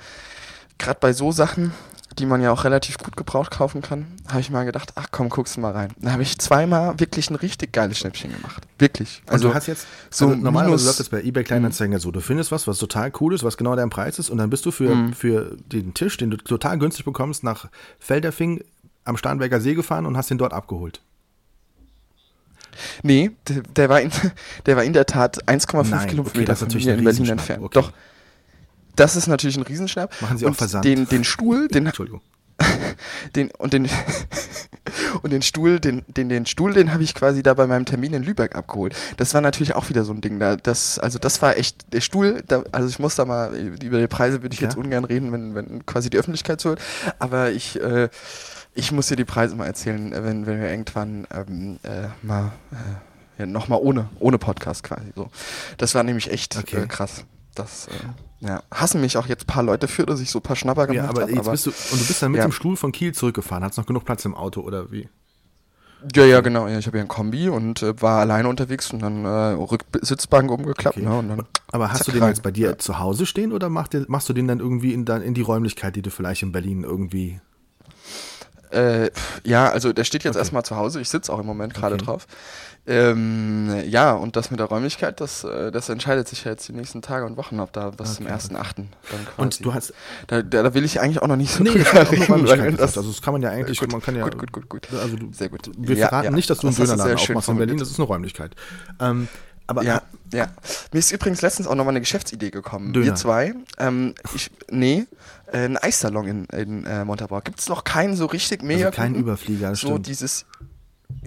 gerade bei so Sachen, die man ja auch relativ gut gebraucht kaufen kann, habe ich mal gedacht, ach komm, guckst du mal rein. Dann habe ich zweimal wirklich ein richtig geiles Schnäppchen gemacht. Wirklich. Also, und du hast jetzt, so also normalerweise läuft das bei eBay Kleinanzeigen ja so, du findest was, was total cool ist, was genau dein Preis ist und dann bist du für, mhm. für den Tisch, den du total günstig bekommst, nach Felderfing am Starnberger See gefahren und hast den dort abgeholt. Nee, der, der, war, in, <laughs> der war in der Tat 1,5 Kilometer okay, von hier in Berlin entfernt. Okay. Doch, das ist natürlich ein Riesenschnapp. Machen Sie auch Versand? Den, den Stuhl, den, <laughs> Entschuldigung. den und den <laughs> und den Stuhl, den den den Stuhl, den habe ich quasi da bei meinem Termin in Lübeck abgeholt. Das war natürlich auch wieder so ein Ding da. Das also das war echt der Stuhl. Da, also ich muss da mal über die Preise würde ich ja. jetzt ungern reden, wenn wenn quasi die Öffentlichkeit zuhört. Aber ich äh, ich muss dir die Preise mal erzählen, wenn wenn wir irgendwann ähm, äh, mal äh, ja, nochmal ohne ohne Podcast quasi so. Das war nämlich echt okay. äh, krass. Das äh, ja, hassen mich auch jetzt ein paar Leute für, dass ich so ein paar Schnapper gemacht habe. Ja, aber jetzt hab, bist du, und du bist dann mit ja. dem Stuhl von Kiel zurückgefahren. Hattest noch genug Platz im Auto oder wie? Ja, ja, genau. Ja, ich habe ja ein Kombi und äh, war alleine unterwegs und dann äh, Rücksitzbank umgeklappt. Okay. Ne, und dann aber hast du den jetzt bei dir ja. zu Hause stehen oder mach dir, machst du den dann irgendwie in, in die Räumlichkeit, die du vielleicht in Berlin irgendwie äh, ja, also der steht jetzt okay. erstmal zu Hause. Ich sitze auch im Moment gerade okay. drauf. Ähm, ja, und das mit der Räumlichkeit, das, äh, das entscheidet sich ja jetzt die nächsten Tage und Wochen, ob da was okay. zum ersten Achten dann quasi. Und du hast. Da, da, da, will ich eigentlich auch noch nicht so nee, <laughs> drüber reden, weil das, Also das kann man ja eigentlich, gut, man kann ja. Gut, gut, gut, gut. Also du, sehr gut. Wir verraten ja, nicht, dass du einen Dönerladen aufmachst in Berlin, das ist eine Räumlichkeit. Ähm, Aber ja, ja. Mir ist übrigens letztens auch nochmal eine Geschäftsidee gekommen. Döner. Wir zwei, ähm, ich, nee, äh, ein Eissalon in, in äh, Montabaur. Gibt es noch keinen so richtig mega also kein guten? Überflieger, das So stimmt. dieses,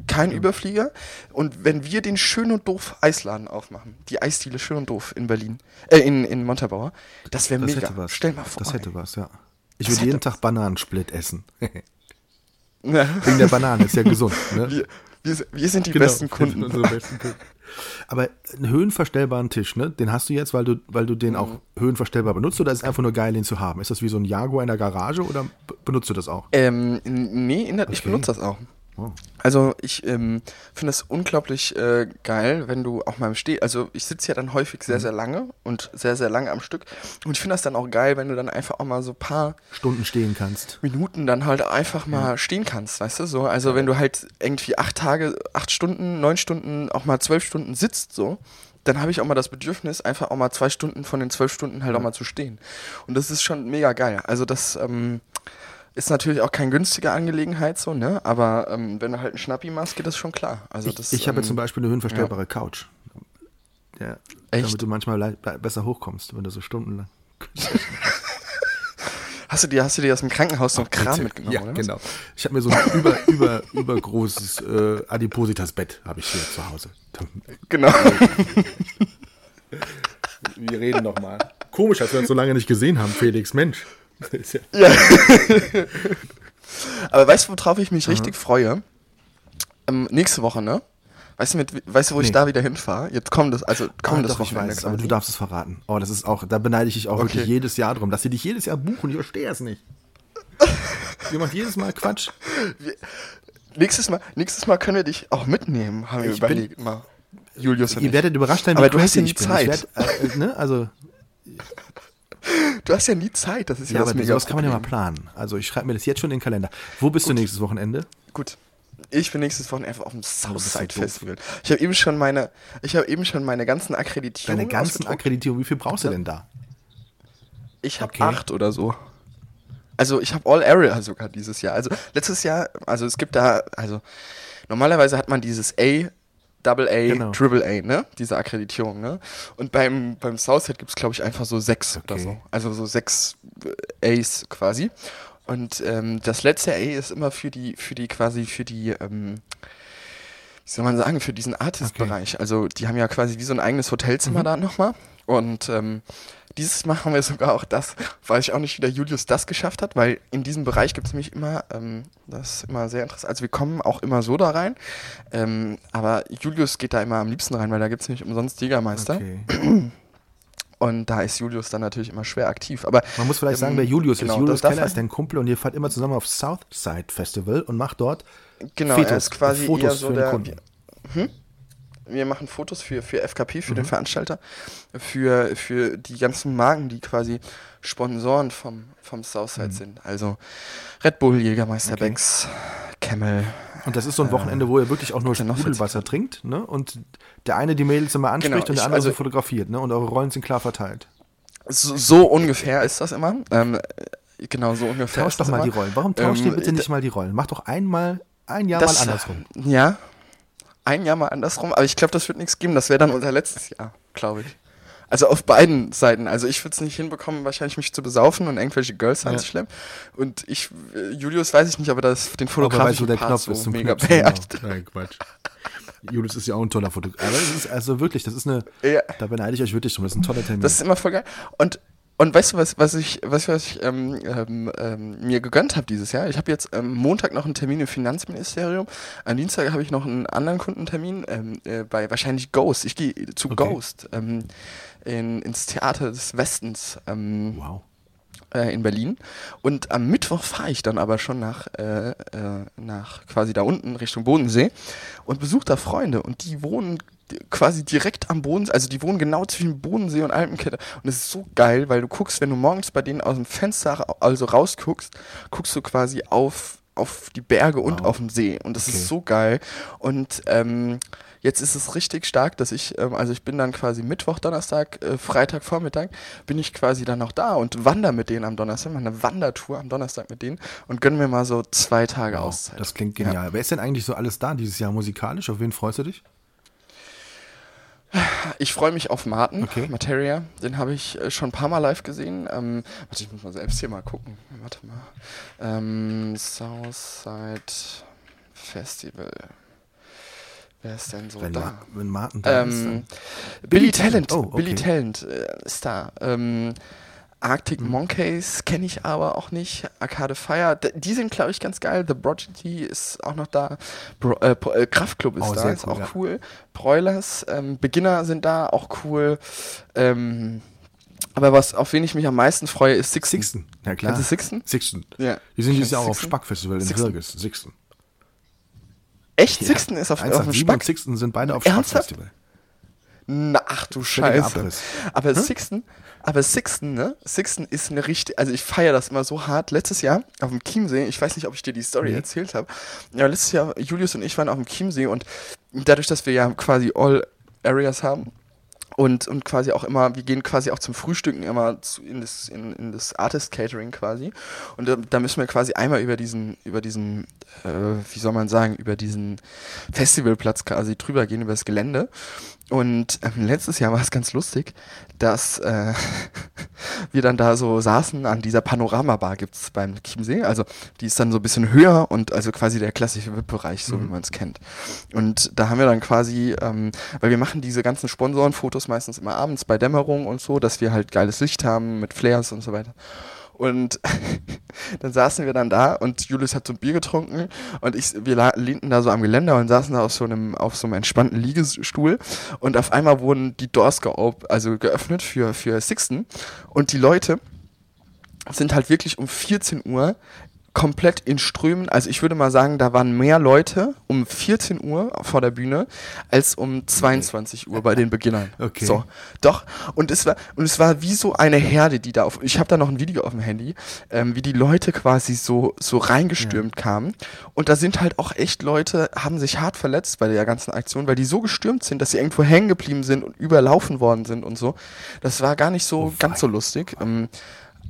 kein Überflieger. Und wenn wir den Schön und Doof Eisladen aufmachen, die Eisdiele Schön und Doof in Berlin, äh, in, in Montabaur, das wäre mega. hätte was. Stell mal vor. Das hätte was, ja. Ich würde jeden Tag Bananensplit essen. <laughs> Wegen der Banane, ist ja gesund. Ne? Wir, wir, sind- wir sind die Genau, besten Kunden. unsere besten Kunden. Aber einen höhenverstellbaren Tisch, ne? Den hast du jetzt, weil du, weil du den auch höhenverstellbar benutzt oder ist es einfach nur geil, den zu haben? Ist das wie so ein Jaguar in der Garage oder benutzt du das auch? Ähm, nee, in der, ich Okay. benutze das auch. Oh. Also ich ähm, finde es unglaublich äh, geil, wenn du auch mal im Steh, also ich sitze ja dann häufig Mhm. sehr, sehr lange und sehr, sehr lange am Stück. Und ich finde das dann auch geil, wenn du dann einfach auch mal so paar Stunden stehen kannst. Minuten dann halt einfach mal stehen kannst, weißt du, so, also wenn du halt irgendwie acht Tage, acht Stunden, neun Stunden, auch mal zwölf Stunden sitzt, so, dann habe ich auch mal das Bedürfnis, einfach auch mal zwei Stunden von den zwölf Stunden halt auch mal zu stehen. Und das ist schon mega geil, also das, ähm, ist natürlich auch keine günstige Angelegenheit, so, ne? Aber ähm, wenn du halt einen Schnappi machst, geht das schon klar. Also Ich, das, ich habe ähm, zum Beispiel eine höhenverstellbare Couch. Ja, Echt? Damit du manchmal besser hochkommst, wenn du so stundenlang. <laughs> Hast du dir, hast du dir aus dem Krankenhaus noch Kram Bitte. mitgenommen, Ja, oder? genau. Ich habe mir so ein über, <laughs> über, übergroßes äh, Adipositas-Bett habe ich hier zu Hause. Genau. <laughs> Wir reden noch mal. Komisch, dass wir uns so lange nicht gesehen haben, Felix. Mensch. Ja-. <laughs> Aber weißt du, worauf ich mich richtig freue? Ähm, nächste Woche, ne? Weißt du, mit, weißt du, wo ich Nee. da wieder hinfahre? Jetzt kommt das, also Ah, kommt das doch, ich weiß, aber du darfst es verraten. Oh, das ist auch, da beneide ich dich auch Okay. wirklich jedes Jahr drum, dass sie dich jedes Jahr buchen. Ich verstehe es nicht. <laughs> Ihr macht jedes Mal Quatsch. Nächstes Mal, nächstes Mal können wir dich auch mitnehmen, haben wir Ich bin- überlegt mal. Julius und Ihr ich. werdet überrascht sein, wie Aber du hast ja nie ich bin. Zeit. Ich werd, äh, ne? Also, <laughs> Du hast ja nie Zeit, das ist ja, ja, das aber sowas kann man ja mal planen. Also, ich schreibe mir das jetzt schon in den Kalender. Wo bist du nächstes Wochenende? Gut. Ich bin nächstes Wochenende einfach auf dem so Southside. Festival. Ich habe eben schon meine, ich habe eben schon meine ganzen Akkreditierungen Deine ganzen. Akkreditierungen, wie viel brauchst du denn da? Ich habe Okay. acht oder so. Also ich habe All Area sogar dieses Jahr. Also letztes Jahr, also es gibt da, also normalerweise hat man dieses A, Double A, Genau. Triple A, ne? Diese Akkreditierung, ne? Und beim, beim Southside gibt es, glaube ich, einfach so sechs oder Okay. so. Also so sechs äh, A's quasi. Und ähm, das letzte A ist immer für die, für die quasi, für die, ähm, wie soll man sagen, für diesen Artist-Bereich. Also die haben ja quasi wie so ein eigenes Mhm. Hotelzimmer da nochmal. Und ähm, dieses Mal haben wir sogar auch das, weiß ich auch nicht, wie der Julius das geschafft hat, weil in diesem Bereich gibt es nämlich immer, ähm, das ist immer sehr interessant, also wir kommen auch immer so da rein, ähm, aber Julius geht da immer am liebsten rein, weil da gibt es nämlich umsonst Jägermeister Okay. <clears throat> und da ist Julius dann natürlich immer schwer aktiv, aber Man muss vielleicht sagen, Ähm, wer Julius genau, ist. Julius Keller ist dein Kumpel und ihr fahrt immer zusammen auf Southside Festival und macht dort genau, Fotos, er ist quasi Fotos eher so für den der, Kunden. Wir machen Fotos für, für FKP, Mhm. für den Veranstalter, für, für die ganzen Marken, die quasi Sponsoren vom, vom Southside sind. Also Red Bull, Jägermeister, Mhm. Okay. Becks, Camel. Und das ist so ein Wochenende, wo ihr wirklich auch nur noch Sprudelwasser trinkt, ne? Und der eine die Mädels immer anspricht Genau, und der ich- andere also- so fotografiert, ne? Und eure Rollen sind klar verteilt. So, so ungefähr ist das immer. Ähm, äh, genau, so ungefähr Tausch ist doch mal immer. die Rollen. Warum tauscht ihr Ähm, bitte d- nicht mal die Rollen? Macht doch einmal, ein Jahr Das, mal andersrum. Ja, ein Jahr mal andersrum, aber ich glaube, das wird nichts geben. Das wäre dann unser letztes Jahr, glaube ich. Also auf beiden Seiten. Also ich würde es nicht hinbekommen, wahrscheinlich mich zu besaufen und irgendwelche Girls Ja. anzuschleppen. Und ich, äh, Julius weiß ich nicht, aber das den Aber weißt du, fotografischen der Part Knopf so ist zum mega Knopfen. beherrscht. Genau. Nein, Quatsch. Julius ist ja auch ein toller Fotograf. Aber es ist also wirklich, das ist eine, Ja. da beneide ich euch wirklich drum. Das ist ein toller Termin. Das ist immer voll geil. Und, und weißt du, was, was ich, was, was ich ähm, ähm, ähm, mir gegönnt habe dieses Jahr? Ich habe jetzt ähm, Montag noch einen Termin im Finanzministerium. Am Dienstag habe ich noch einen anderen Kundentermin ähm, äh, bei wahrscheinlich Ghost. Ich gehe zu Okay. Ghost ähm, in, ins Theater des Westens. Ähm, wow. äh, in Berlin. Und am Mittwoch fahre ich dann aber schon nach, äh, äh, nach quasi da unten Richtung Bodensee und besuche da Freunde. Und die wohnen quasi direkt am Bodensee, also die wohnen genau zwischen Bodensee und Alpenkette. Und es ist so geil, weil du guckst, wenn du morgens bei denen aus dem Fenster also rausguckst, guckst du quasi auf, auf die Berge und Wow. auf den See. Und das Okay. ist so geil. Und ähm, Jetzt ist es richtig stark, dass ich, ähm, also ich bin dann quasi Mittwoch, Donnerstag, äh, Freitag, Vormittag, bin ich quasi dann noch da und wandere mit denen am Donnerstag, mache eine Wandertour am Donnerstag mit denen und gönn mir mal so zwei Tage wow. Auszeit. Das klingt genial. Wer ist denn eigentlich so alles da dieses Jahr musikalisch? Auf wen freust du dich? Ich freue mich auf Martin, Okay. Materia. Den habe ich äh, schon ein paar Mal live gesehen. Ähm, warte, ich muss mal selbst hier mal gucken. Warte mal. Ähm, Southside Festival. Wer ist denn so Wenn, da? Ma wenn Martin da ist, Ähm, dann- Billy Talent. Oh, okay. Billy Talent äh, ist da. Ähm, Arctic Hm. Monkeys kenne ich aber auch nicht. Arcade Fire, die sind glaube ich ganz geil. The Prodigy ist auch noch da. Bro, äh, äh, Kraftklub ist Oh, da, sehr ist cool, auch ja. cool. Broilers, ähm, Beginner sind da, auch cool. Ähm, aber was, auf wen ich mich am meisten freue, ist Sixten. Sixten, ja klar. Du Sixten? Sixten. Ja. Die sind dieses Jahr du auch auf? Spackfestival in. Wirges. Sixten. Echt? Sixten ist auf, auf dem 187 Spack? und Sixten sind beide auf Ernsthaft? Na, ach du Scheiße. Aber Sixten, aber Sixten, ne? Sixten ist eine richtig, also ich feiere das immer so hart. Letztes Jahr auf dem Chiemsee, ich weiß nicht, ob ich dir die Story Nee. erzählt habe. Ja, letztes Jahr, Julius und ich waren auf dem Chiemsee und dadurch, dass wir ja quasi All Areas haben, und, und quasi auch immer, wir gehen quasi auch zum Frühstücken immer zu, in, das, in, in das Artist Catering quasi. Und da, da müssen wir quasi einmal über diesen, über diesen, äh, wie soll man sagen, über diesen Festivalplatz quasi drüber gehen, über das Gelände. Und ähm, letztes Jahr war es ganz lustig, dass äh, <laughs> wir dann da so saßen an dieser Panoramabar gibt's beim Chiemsee. Also die ist dann so ein bisschen höher und also quasi der klassische VIP-Bereich, so wie man es kennt. Und da haben wir dann quasi, ähm, weil wir machen diese ganzen Sponsorenfotos meistens immer abends bei Dämmerung und so, dass wir halt geiles Licht haben mit Flares und so weiter. Und <laughs> dann saßen wir dann da und Julius hat so ein Bier getrunken und ich, wir lehnten da so am Geländer und saßen da auf so einem, auf so einem entspannten Liegestuhl und auf einmal wurden die Doors geop also geöffnet für, für Sixten und die Leute sind halt wirklich um 14 Uhr komplett in Strömen. Also ich würde mal sagen, da waren mehr Leute um 14 Uhr vor der Bühne als um 22 Uhr bei den Beginnern. <laughs> Okay. So, doch. Und es war und es war wie so eine Herde, die da auf. Ich habe da noch ein Video auf dem Handy, ähm, wie die Leute quasi so so reingestürmt kamen. Und da sind halt auch echt Leute, haben sich hart verletzt bei der ganzen Aktion, weil die so gestürmt sind, dass sie irgendwo hängen geblieben sind und überlaufen worden sind und so. Das war gar nicht so Oh, ganz so lustig. Ähm,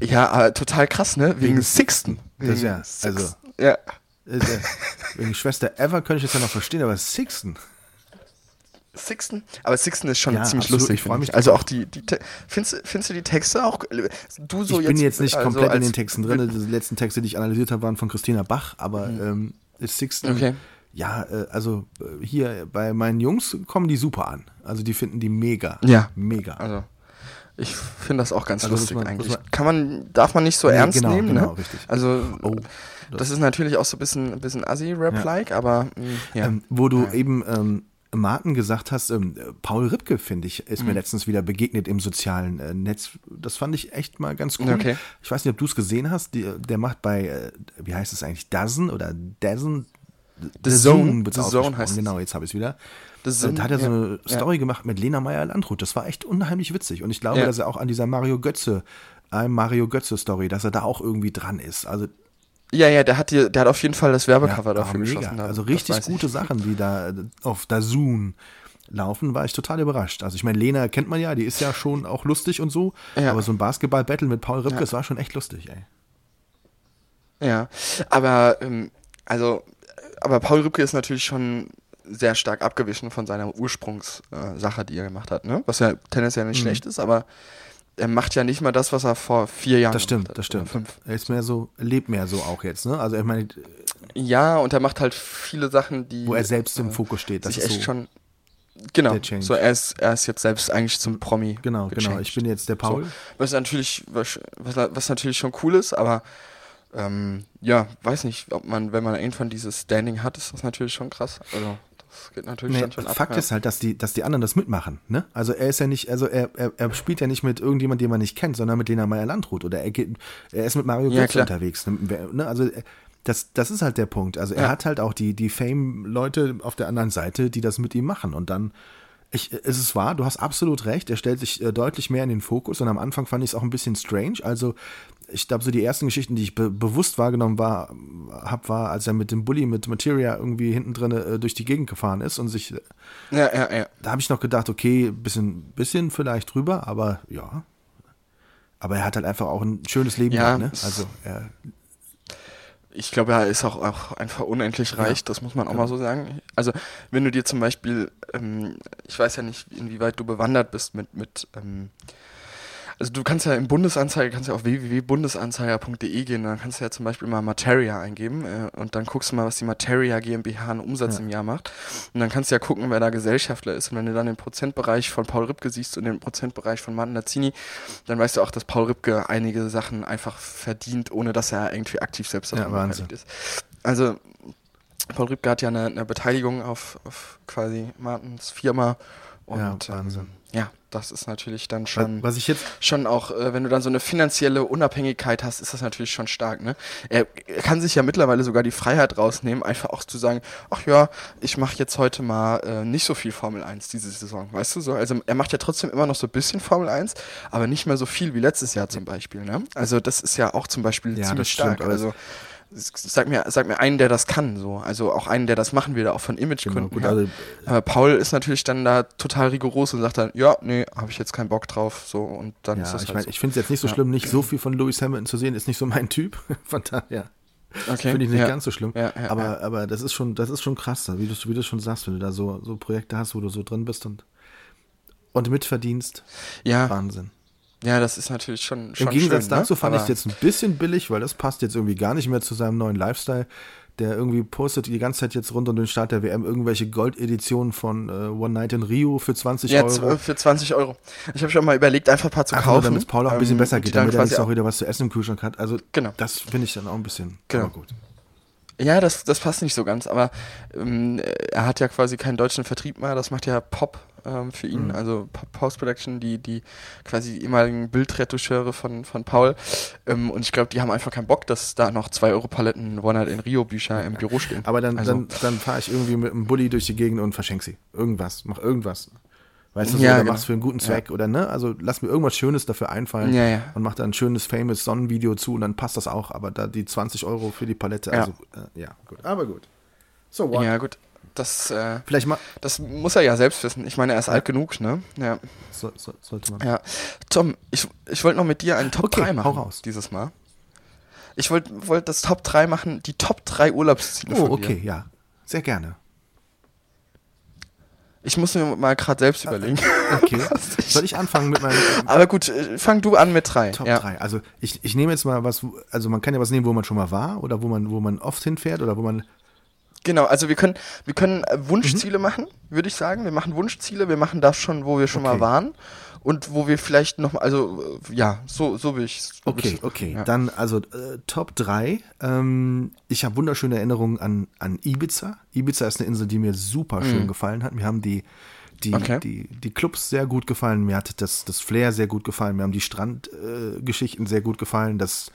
ja, aber total krass, ne? Wegen, Wegen- Sixten. Das ist Wegen ja, also- Sixten. Ja. Äh, äh, Wegen Schwester Ever könnte ich das ja noch verstehen, aber Sixten. Sixten? Aber Sixten ist schon Ja, ziemlich absolut, lustig. ich freu finde mich Also auch die, die findest, du- findest du die Texte auch, du so ich bin jetzt nicht also komplett in den Texten drin. Die letzten Texte, die ich analysiert habe, waren von Christina Bach, aber ähm, ist Sixten. Mhm. Okay. Ja, äh, also äh, hier bei meinen Jungs kommen die super an. Also die finden die mega. Ja. Mega. Also, ich finde das auch ganz Also lustig man- eigentlich. man- Kann man, darf man nicht so Nee, ernst genau, nehmen, genau, ne? richtig. Also, Oh, das, ist natürlich auch so ein bisschen, ein bisschen Assi-Rap-like, aber, mh, ja. Ähm, wo du Ja. eben ähm, Martin gesagt hast, ähm, Paul Ripke, finde ich, ist Mhm. mir letztens wieder begegnet im sozialen äh, Netz. Das fand ich echt mal ganz cool. Okay. Ich weiß nicht, ob du es gesehen hast. Die, der macht bei, äh, wie heißt es eigentlich, Dozen oder Dozen? The Zone. wird's The. Zone heißt es. Genau, jetzt habe ich es wieder. The Äh, Zone, da hat er so ja. eine Ja. Story gemacht mit Lena Meyer-Landrut. Das war echt unheimlich witzig. Und ich glaube, Ja. dass er auch an dieser Mario Götze, einem Mario Götze-Story, dass er da auch irgendwie dran ist. Also ja, ja, der hat, die, der hat auf jeden Fall das Werbecover dafür mega. geschossen. da- Also das richtig weiß ich. gute Sachen, die da auf Dazun laufen, war ich total überrascht. Also ich meine, Lena kennt man ja, die ist ja schon auch lustig und so, aber so ein Basketball-Battle mit Paul Ripke, das war schon echt lustig, ey. Ja, aber ähm, also, aber Paul Rübke ist natürlich schon sehr stark abgewichen von seiner Ursprungssache, äh, die er gemacht hat, ne? Was ja tendenziell nicht Mhm. schlecht ist, aber er macht ja nicht mal das, was er vor vier Jahren Das gemacht stimmt, hat, das stimmt. oder Fünf. Er ist mehr so, lebt mehr so auch jetzt, ne? Also ich meine, Ja, und er macht halt viele Sachen, die wo er selbst im äh, Fokus steht, das ist echt so. schon genau. So er ist er ist jetzt selbst eigentlich zum Promi. Genau, genau. gechanged. Ich bin jetzt der Paul. So, was natürlich, was, was, was natürlich schon cool ist, aber ähm, ja, weiß nicht, ob man, wenn man irgendwann dieses Standing hat, ist das natürlich schon krass. Also das geht natürlich Nee, dann schon ab. Fakt ja. ist halt, dass die, dass die anderen das mitmachen. Ne? Also er ist ja nicht, also er, er, er spielt ja nicht mit irgendjemand, den man nicht kennt, sondern mit Lena Meyer Landrut oder er, geht, er ist mit Mario Ja, Götze klar. unterwegs. Ne? Also äh, das, das ist halt der Punkt. Also er Ja. hat halt auch die, die Fame-Leute auf der anderen Seite, die das mit ihm machen. Und dann, ich, es ist wahr, du hast absolut recht, er stellt sich äh, deutlich mehr in den Fokus und am Anfang fand ich es auch ein bisschen strange. Also ich glaube, so die ersten Geschichten, die ich be bewusst wahrgenommen war, hab, war, als er mit dem Bully mit Materia irgendwie hinten drin äh, durch die Gegend gefahren ist und sich Ja, ja, ja. da habe ich noch gedacht, okay, bisschen, bisschen vielleicht drüber, aber ja. Aber er hat halt einfach auch ein schönes Leben Ja, gehabt, ne? Also er, ich glaube, er ist auch, auch einfach unendlich reich, ja. das muss man auch genau. mal so sagen. Also, wenn du dir zum Beispiel, ähm, ich weiß ja nicht, inwieweit du bewandert bist mit, mit ähm, also du kannst ja im Bundesanzeiger, kannst ja auf www.bundesanzeiger.de gehen, dann kannst du ja zum Beispiel mal Materia eingeben äh, und dann guckst du mal, was die Materia GmbH an Umsatz ja. im Jahr macht. Und dann kannst du ja gucken, wer da Gesellschaftler ist. Und wenn du dann den Prozentbereich von Paul Ripke siehst und den Prozentbereich von Martin Lazzini, dann weißt du auch, dass Paul Ripke einige Sachen einfach verdient, ohne dass er irgendwie aktiv selbst daran ja, beteiligt ist. Also Paul Ripke hat ja eine, eine Beteiligung auf, auf quasi Martins Firma und ja, Wahnsinn. Ähm, ja, das ist natürlich dann schon, was ich jetzt schon auch, äh, wenn du dann so eine finanzielle Unabhängigkeit hast, ist das natürlich schon stark. Ne? Er, er, kann sich ja mittlerweile sogar die Freiheit rausnehmen, einfach auch zu sagen, ach ja, ich mache jetzt heute mal äh, nicht so viel Formel 1 diese Saison, weißt du so? Also er macht ja trotzdem immer noch so ein bisschen Formel 1, aber nicht mehr so viel wie letztes Jahr zum Beispiel. Ne? Also das ist ja auch zum Beispiel ja, ziemlich stark. Stimmt, also sag mir, sag mir einen, der das kann, so. Also auch einen, der das machen will, auch von Imagegründen. Genau, also, Aber Paul ist natürlich dann da total rigoros und sagt dann, ja, nee, habe ich jetzt keinen Bock drauf, so und dann ja, ist das ich halt mein, so. Ich finde es jetzt nicht so ja. schlimm, nicht so viel von Lewis Hamilton zu sehen, ist nicht so mein <laughs> Typ. Von daher. Okay. Finde ich nicht ja. ganz so schlimm. Ja, ja, aber, aber das ist schon, das ist schon krass, wie du, wie du schon sagst, wenn du da so, so Projekte hast, wo du so drin bist und, und mitverdienst. Ja. Wahnsinn. Ja, das ist natürlich schon, schon Im Gegensatz schön, dazu ne? fand ich es jetzt ein bisschen billig, weil das passt jetzt irgendwie gar nicht mehr zu seinem neuen Lifestyle. Der irgendwie postet die ganze Zeit jetzt rund um den Start der WM irgendwelche Goldeditionen von äh, One Night in Rio für 20 ja, Euro. für 20 Euro. Ich habe schon mal überlegt, einfach ein paar zu Einfach kaufen. damit es Paul auch ein bisschen ähm, besser geht, damit er jetzt auch wieder was zu essen im Kühlschrank hat. Also Genau. das finde ich dann auch ein bisschen Genau. gut. Ja, das, das passt nicht so ganz, aber ähm, er hat ja quasi keinen deutschen Vertrieb mehr, das macht ja Pop ähm, für ihn, Mhm. also Pop Post Production, die, die quasi die ehemaligen Bildretoucheure von, von Paul. Ähm, und ich glaube, die haben einfach keinen Bock, dass da noch 2 Euro Paletten One Night in Rio Bücher im Büro stehen. Aber dann, Also- dann, dann fahre ich irgendwie mit einem Bulli durch die Gegend und verschenke sie. Irgendwas, mach irgendwas. Weißt du, so, Ja, oder genau. mach's für einen guten Zweck oder ne? Also lass mir irgendwas Schönes dafür einfallen Ja, ja. und mach da ein schönes famous Sonnenvideo zu und dann passt das auch. Aber da die 20 Euro für die Palette, Ja. also äh, ja, gut. Aber gut. So what? Ja, gut. Das, äh, Vielleicht mal. das muss er ja selbst wissen. Ich meine, er ist alt genug, ne? Ja. So, so, sollte man. Ja. Tom, ich, ich wollte noch mit dir einen Top Okay, 3 machen. hau raus. Dieses Mal. Ich wollte wollt das Top 3 machen, die Top 3 Urlaubsziele Oh, von dir. okay, ja. Sehr gerne. Ich muss mir mal gerade selbst überlegen. Okay. <laughs> Soll ich anfangen mit meinem Aber gut, äh, fang du an mit 3. Top ja. 3? Also ich, ich nehme jetzt mal was, also man kann ja was nehmen, wo man schon mal war oder wo man, wo man oft hinfährt oder wo man. Genau, also wir können, wir können äh, Wunschziele Mhm. machen, würde ich sagen. Wir machen Wunschziele, wir machen das schon, wo wir schon Okay. mal waren. Und wo wir vielleicht noch mal, also äh, ja, so, so will ich so Okay, ich- okay. Ja. Dann also äh, Top 3. Ähm, ich habe wunderschöne Erinnerungen an, an Ibiza. Ibiza ist eine Insel, die mir super schön gefallen hat. Mir haben die, die, Mhm. Okay. die, die Clubs sehr gut gefallen. Mir hat das, das Flair sehr gut gefallen. Mir haben die Strandgeschichten äh, sehr gut gefallen. Das,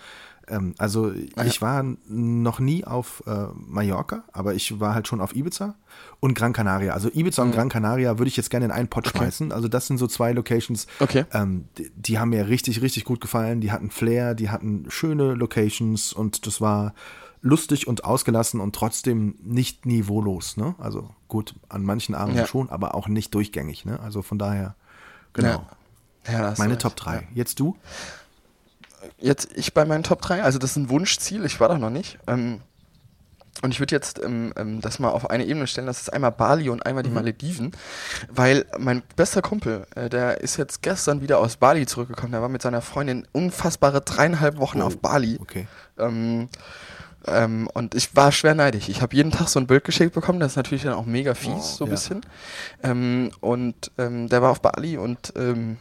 ähm, also ich war noch nie auf äh, Mallorca, aber ich war halt schon auf Ibiza und Gran Canaria. Also Ibiza und Gran Canaria würde ich jetzt gerne in einen Pot schmeißen. Also das sind so zwei Locations, Okay. ähm, die, die haben mir richtig, richtig gut gefallen. Die hatten Flair, die hatten schöne Locations und das war lustig und ausgelassen und trotzdem nicht niveaulos. Ne? Also gut, an manchen Abenden Ja. schon, aber auch nicht durchgängig. Ne? Also von daher, genau. Ja, du Meine. Top 3. Ja. Jetzt du? Jetzt ich bei meinen Top 3, also das ist ein Wunschziel, ich war da noch nicht. Ähm, und ich würde jetzt ähm, ähm, das mal auf eine Ebene stellen, das ist einmal Bali und einmal die Mhm. Malediven, weil mein bester Kumpel, äh, der ist jetzt gestern wieder aus Bali zurückgekommen, der war mit seiner Freundin unfassbare dreieinhalb Wochen Oh, auf Bali. Okay. Ähm, ähm, und ich war schwer neidig. Ich habe jeden Tag so ein Bild geschickt bekommen, das ist natürlich dann auch mega fies, Oh, so ein ja. bisschen. Ähm, und ähm, der war auf Bali und ähm,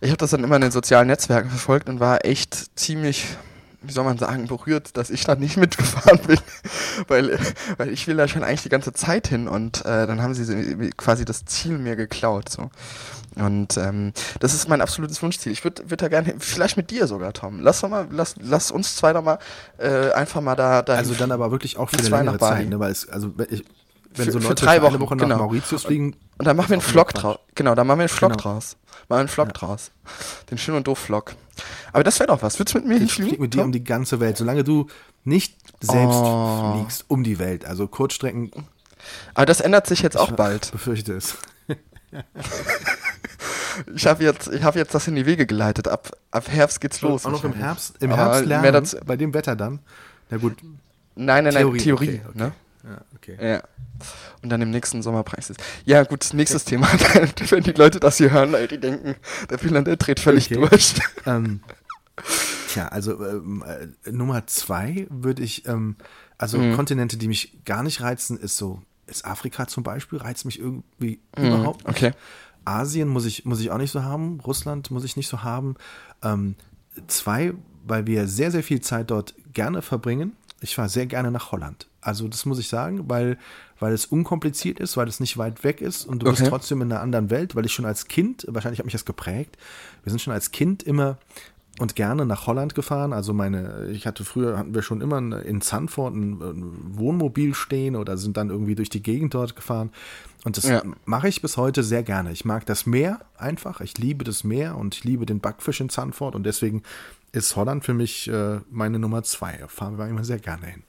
ich habe das dann immer in den sozialen Netzwerken verfolgt und war echt ziemlich, wie soll man sagen, berührt, dass ich da nicht mitgefahren bin. <laughs> weil, weil ich will da schon eigentlich die ganze Zeit hin und äh, dann haben sie quasi das Ziel mir geklaut. So. Und ähm, das ist mein absolutes Wunschziel. Ich würde würd da gerne, hin- vielleicht mit dir sogar, Tom. Lass doch mal, lass, lass uns zwei doch mal äh, einfach mal da, da Also dann aber wirklich auch für Die eine längere. Zeit, ne? Weil es, also ich, wenn Für- so für Leute drei für eine Wochen, Woche nach genau. Mauritius fliegen, Und dann machen wir einen Vlog draus. Genau, dann machen wir einen Vlog Genau. draus. Machen wir einen Vlog draus. Den schön und doof Vlog. Aber das wäre doch was. Willst du mit mir ich hinfliegen? fliege mit dir um die ganze Welt, solange du nicht selbst Oh. fliegst um die Welt. Also Kurzstrecken, Aber das ändert sich jetzt auch bald. <laughs> befürchte es. <laughs> Ich habe jetzt, ich hab jetzt das in die Wege geleitet. Ab, ab Herbst geht's los. auch noch im. Herbst, im Herbst lernen, bei dem Wetter dann. Na gut, Nein, nein, nein, Theorie, Theorie. okay, okay. Ne? Ja, okay. Ja. Und dann im nächsten Sommerpreis ist. Ja, gut, nächstes Thema. <laughs> Wenn die Leute das hier hören, die denken, der Finland, der dreht völlig Okay. durch. Ähm, tja, also ähm, äh, Nummer zwei würde ich, ähm, also Mhm. Kontinente, die mich gar nicht reizen, ist so, ist Afrika zum Beispiel, reizt mich irgendwie überhaupt nicht. Mhm. okay. Asien muss ich, muss ich auch nicht so haben, Russland muss ich nicht so haben. Ähm, zwei, weil wir sehr, sehr viel Zeit dort gerne verbringen. Ich fahre sehr gerne nach Holland. Also das muss ich sagen, weil, weil es unkompliziert ist, weil es nicht weit weg ist und du bist Okay. trotzdem in einer anderen Welt, weil ich schon als Kind, wahrscheinlich hat mich das geprägt, wir sind schon als Kind immer und gerne nach Holland gefahren. Also meine, ich hatte früher, hatten wir schon immer in Zandvoort ein, ein Wohnmobil stehen oder sind dann irgendwie durch die Gegend dort gefahren. Und das Ja. mache ich bis heute sehr gerne. Ich mag das Meer einfach. Ich liebe das Meer und ich liebe den Backfisch in Zandvoort und deswegen ist Holland für mich äh, meine Nummer zwei. Fahren wir immer sehr gerne hin.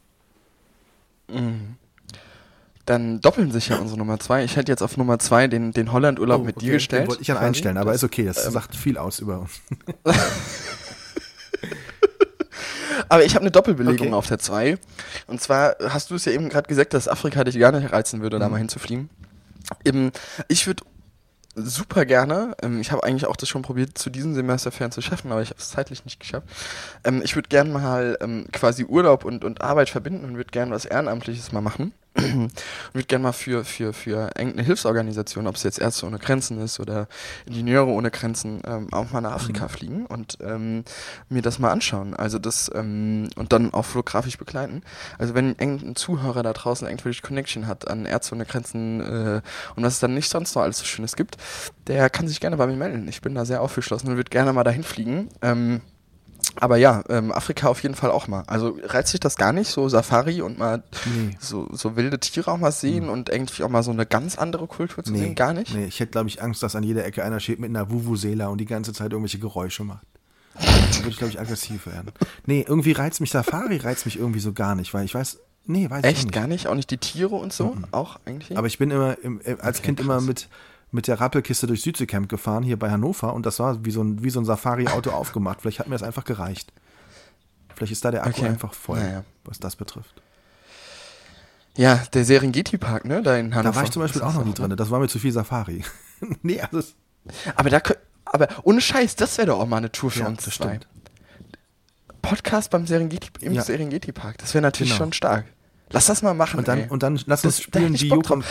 Dann doppeln sich ja unsere Nummer zwei. Ich hätte jetzt auf Nummer zwei den, den Holland-Urlaub mit dir Oh, Den gestellt. wollte ich dann einstellen, aber ist okay. Das sagt viel aus über uns. <laughs> Aber ich habe eine Doppelbelegung Okay. auf der 2. Und zwar hast du es ja eben gerade gesagt, dass Afrika dich gar nicht reizen würde, Mhm. da mal hinzufliegen. Eben, ich würde super gerne, ähm, ich habe eigentlich auch das schon probiert, zu diesem Semester fern zu schaffen, aber ich habe es zeitlich nicht geschafft. Ähm, ich würde gerne mal ähm, quasi Urlaub und, und Arbeit verbinden und würde gerne was Ehrenamtliches mal machen. Und würde gerne mal für, für, für irgendeine Hilfsorganisation, ob es jetzt Ärzte ohne Grenzen ist oder Ingenieure ohne Grenzen, ähm, auch mal nach Afrika Mhm. fliegen und ähm, mir das mal anschauen. Also das ähm, und dann auch fotografisch begleiten. Also wenn irgendein Zuhörer da draußen irgendwelche Connection hat an Ärzte ohne Grenzen äh, und was es dann nicht sonst noch alles so Schönes gibt, der kann sich gerne bei mir melden. Ich bin da sehr aufgeschlossen und würde gerne mal dahin fliegen. Ähm, aber ja, ähm, Afrika auf jeden Fall auch mal. Also reizt sich das gar nicht, so Safari und mal Nee. so, so wilde Tiere auch mal sehen und irgendwie auch mal so eine ganz andere Kultur zu sehen? Gar nicht? Nee, ich hätte, glaube ich, Angst, dass an jeder Ecke einer steht mit einer Vuvuzela und die ganze Zeit irgendwelche Geräusche macht. Dann würde ich, glaube ich, aggressiv werden. Nee, irgendwie reizt mich Safari, reizt mich irgendwie so gar nicht, weil ich weiß, nee, weiß ich auch Echt nicht. gar nicht? Auch nicht die Tiere und so? Auch eigentlich? Aber ich bin immer im, äh, als Okay, Kind immer krass. mit, mit der Rappelkiste durch Südseecamp gefahren, hier bei Hannover, und das war wie so ein, wie so ein Safari-Auto <laughs> aufgemacht. Vielleicht hat mir das einfach gereicht. Vielleicht ist da der Akku Okay. einfach voll, Naja. was das betrifft. ja, der Serengeti-Park, ne? Da in Hannover. Da war ich zum Beispiel auch noch nie drin. Das war mir zu viel Safari. <laughs> nee, also Aber da aber ohne Scheiß, das wäre doch auch mal eine Tour für ja, uns das zwei. stimmt. Podcast beim Serengeti, im Ja. Serengeti-Park. Das wäre natürlich Genau. schon stark. Lass das mal machen. Und dann, ey. und dann lass das, uns da spielen wie Joko.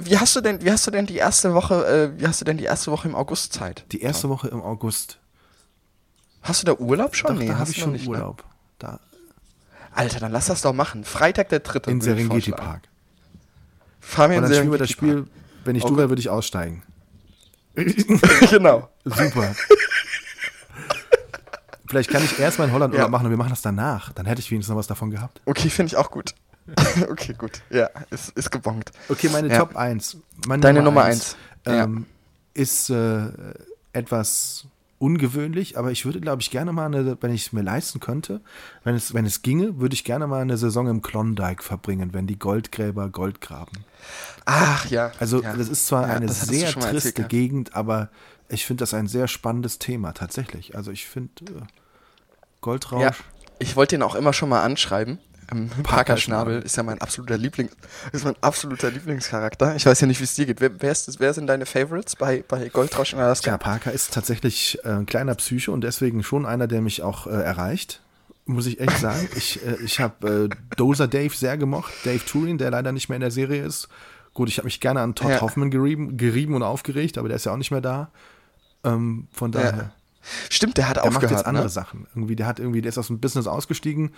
Wie hast du denn, wie hast du denn die erste Woche, äh, wie hast du denn die erste Woche im August Zeit? Die erste Woche im August. Hast du da Urlaub schon? Doch, da hast habe ich schon nicht, ne? Urlaub. Da, Alter, dann lass das doch machen. Freitag der dritte. in Serengeti. Park. Fahren wir Und in dann spielen wir das Serengeti Spiel, wenn ich Okay. du wäre, würde ich aussteigen. Park. <laughs> genau. Super. <laughs> Vielleicht kann ich erst meinen Holland-Urlaub Ja. machen und wir machen das danach. Dann hätte ich wenigstens noch was davon gehabt. Okay, finde ich auch gut. <laughs> okay, gut. Ja, ist, ist gebongt. Okay, meine Ja. Top 1. Meine Deine Nummer eins. Ähm, Ist äh, etwas ungewöhnlich, aber ich würde, glaube ich, gerne mal, eine, wenn ich es mir leisten könnte, wenn es, wenn es ginge, würde ich gerne mal eine Saison im Klondike verbringen, wenn die Goldgräber Gold graben. Ach ja. Also ja. das ist zwar Ja, eine sehr erzählt triste gehabt. Gegend, aber ich finde das ein sehr spannendes Thema tatsächlich. Also ich finde äh, Goldrausch. Ja, ich wollte den auch immer schon mal anschreiben. Parker Schnabel. Ist ja mein absoluter Lieblings, ist mein absoluter Lieblingscharakter. Ich weiß ja nicht, wie es dir geht. Wer, wer, ist wer sind deine Favorites bei, bei Goldrausch in Alaska? Tja, Parker ist tatsächlich äh, ein kleiner Psycho und deswegen schon einer, der mich auch äh, erreicht. Muss ich echt sagen. Ich, äh, ich habe äh, Dozer Dave sehr gemocht. Dave Turin, der leider nicht mehr in der Serie ist. Gut, ich habe mich gerne an Todd Ja. Hoffman gerieben, gerieben und aufgeregt, aber der ist ja auch nicht mehr da. Ähm, von daher. Ja. Stimmt, der hat Der aufgehört. macht jetzt andere ne? Sachen. Irgendwie, der hat irgendwie, der ist aus dem Business ausgestiegen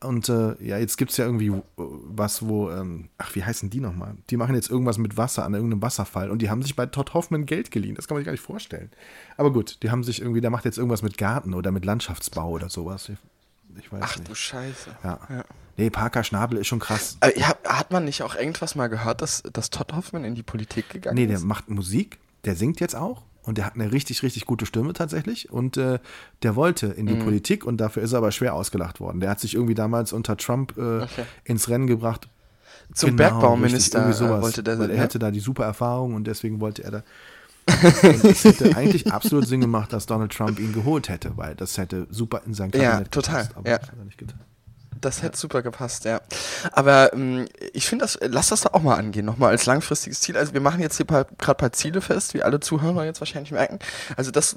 und äh, ja, jetzt gibt es ja irgendwie äh, was, wo, ähm, ach, wie heißen die nochmal? Die machen jetzt irgendwas mit Wasser an irgendeinem Wasserfall und die haben sich bei Todd Hoffman Geld geliehen. Das kann man sich gar nicht vorstellen. Aber gut, die haben sich irgendwie, der macht jetzt irgendwas mit Garten oder mit Landschaftsbau oder sowas. Ich, ich weiß Ach nicht. du Scheiße. Ja. Ja. Nee, Parker Schnabel ist schon krass. Äh, ja, hat man nicht auch irgendwas mal gehört, dass, dass Todd Hoffman in die Politik gegangen Nee, der ist? macht Musik, der singt jetzt auch und der hat eine richtig, richtig gute Stimme tatsächlich und äh, der wollte in die Mhm. Politik und dafür ist er aber schwer ausgelacht worden. Der hat sich irgendwie damals unter Trump äh, Okay. ins Rennen gebracht. Zum Genau, Bergbauminister richtig, äh, wollte der weil er ne? hätte da die super Erfahrung und deswegen wollte er da. <laughs> und es hätte eigentlich absolut Sinn gemacht, dass Donald Trump ihn geholt hätte, weil das hätte super in sein Ja, Kabinett total, gepasst, aber ja. das hat er nicht getan. Das hätte super gepasst, ja. Aber ähm, ich finde das, lass das doch auch mal angehen, nochmal als langfristiges Ziel. Also wir machen jetzt hier gerade ein paar Ziele fest, wie alle Zuhörer jetzt wahrscheinlich merken. Also das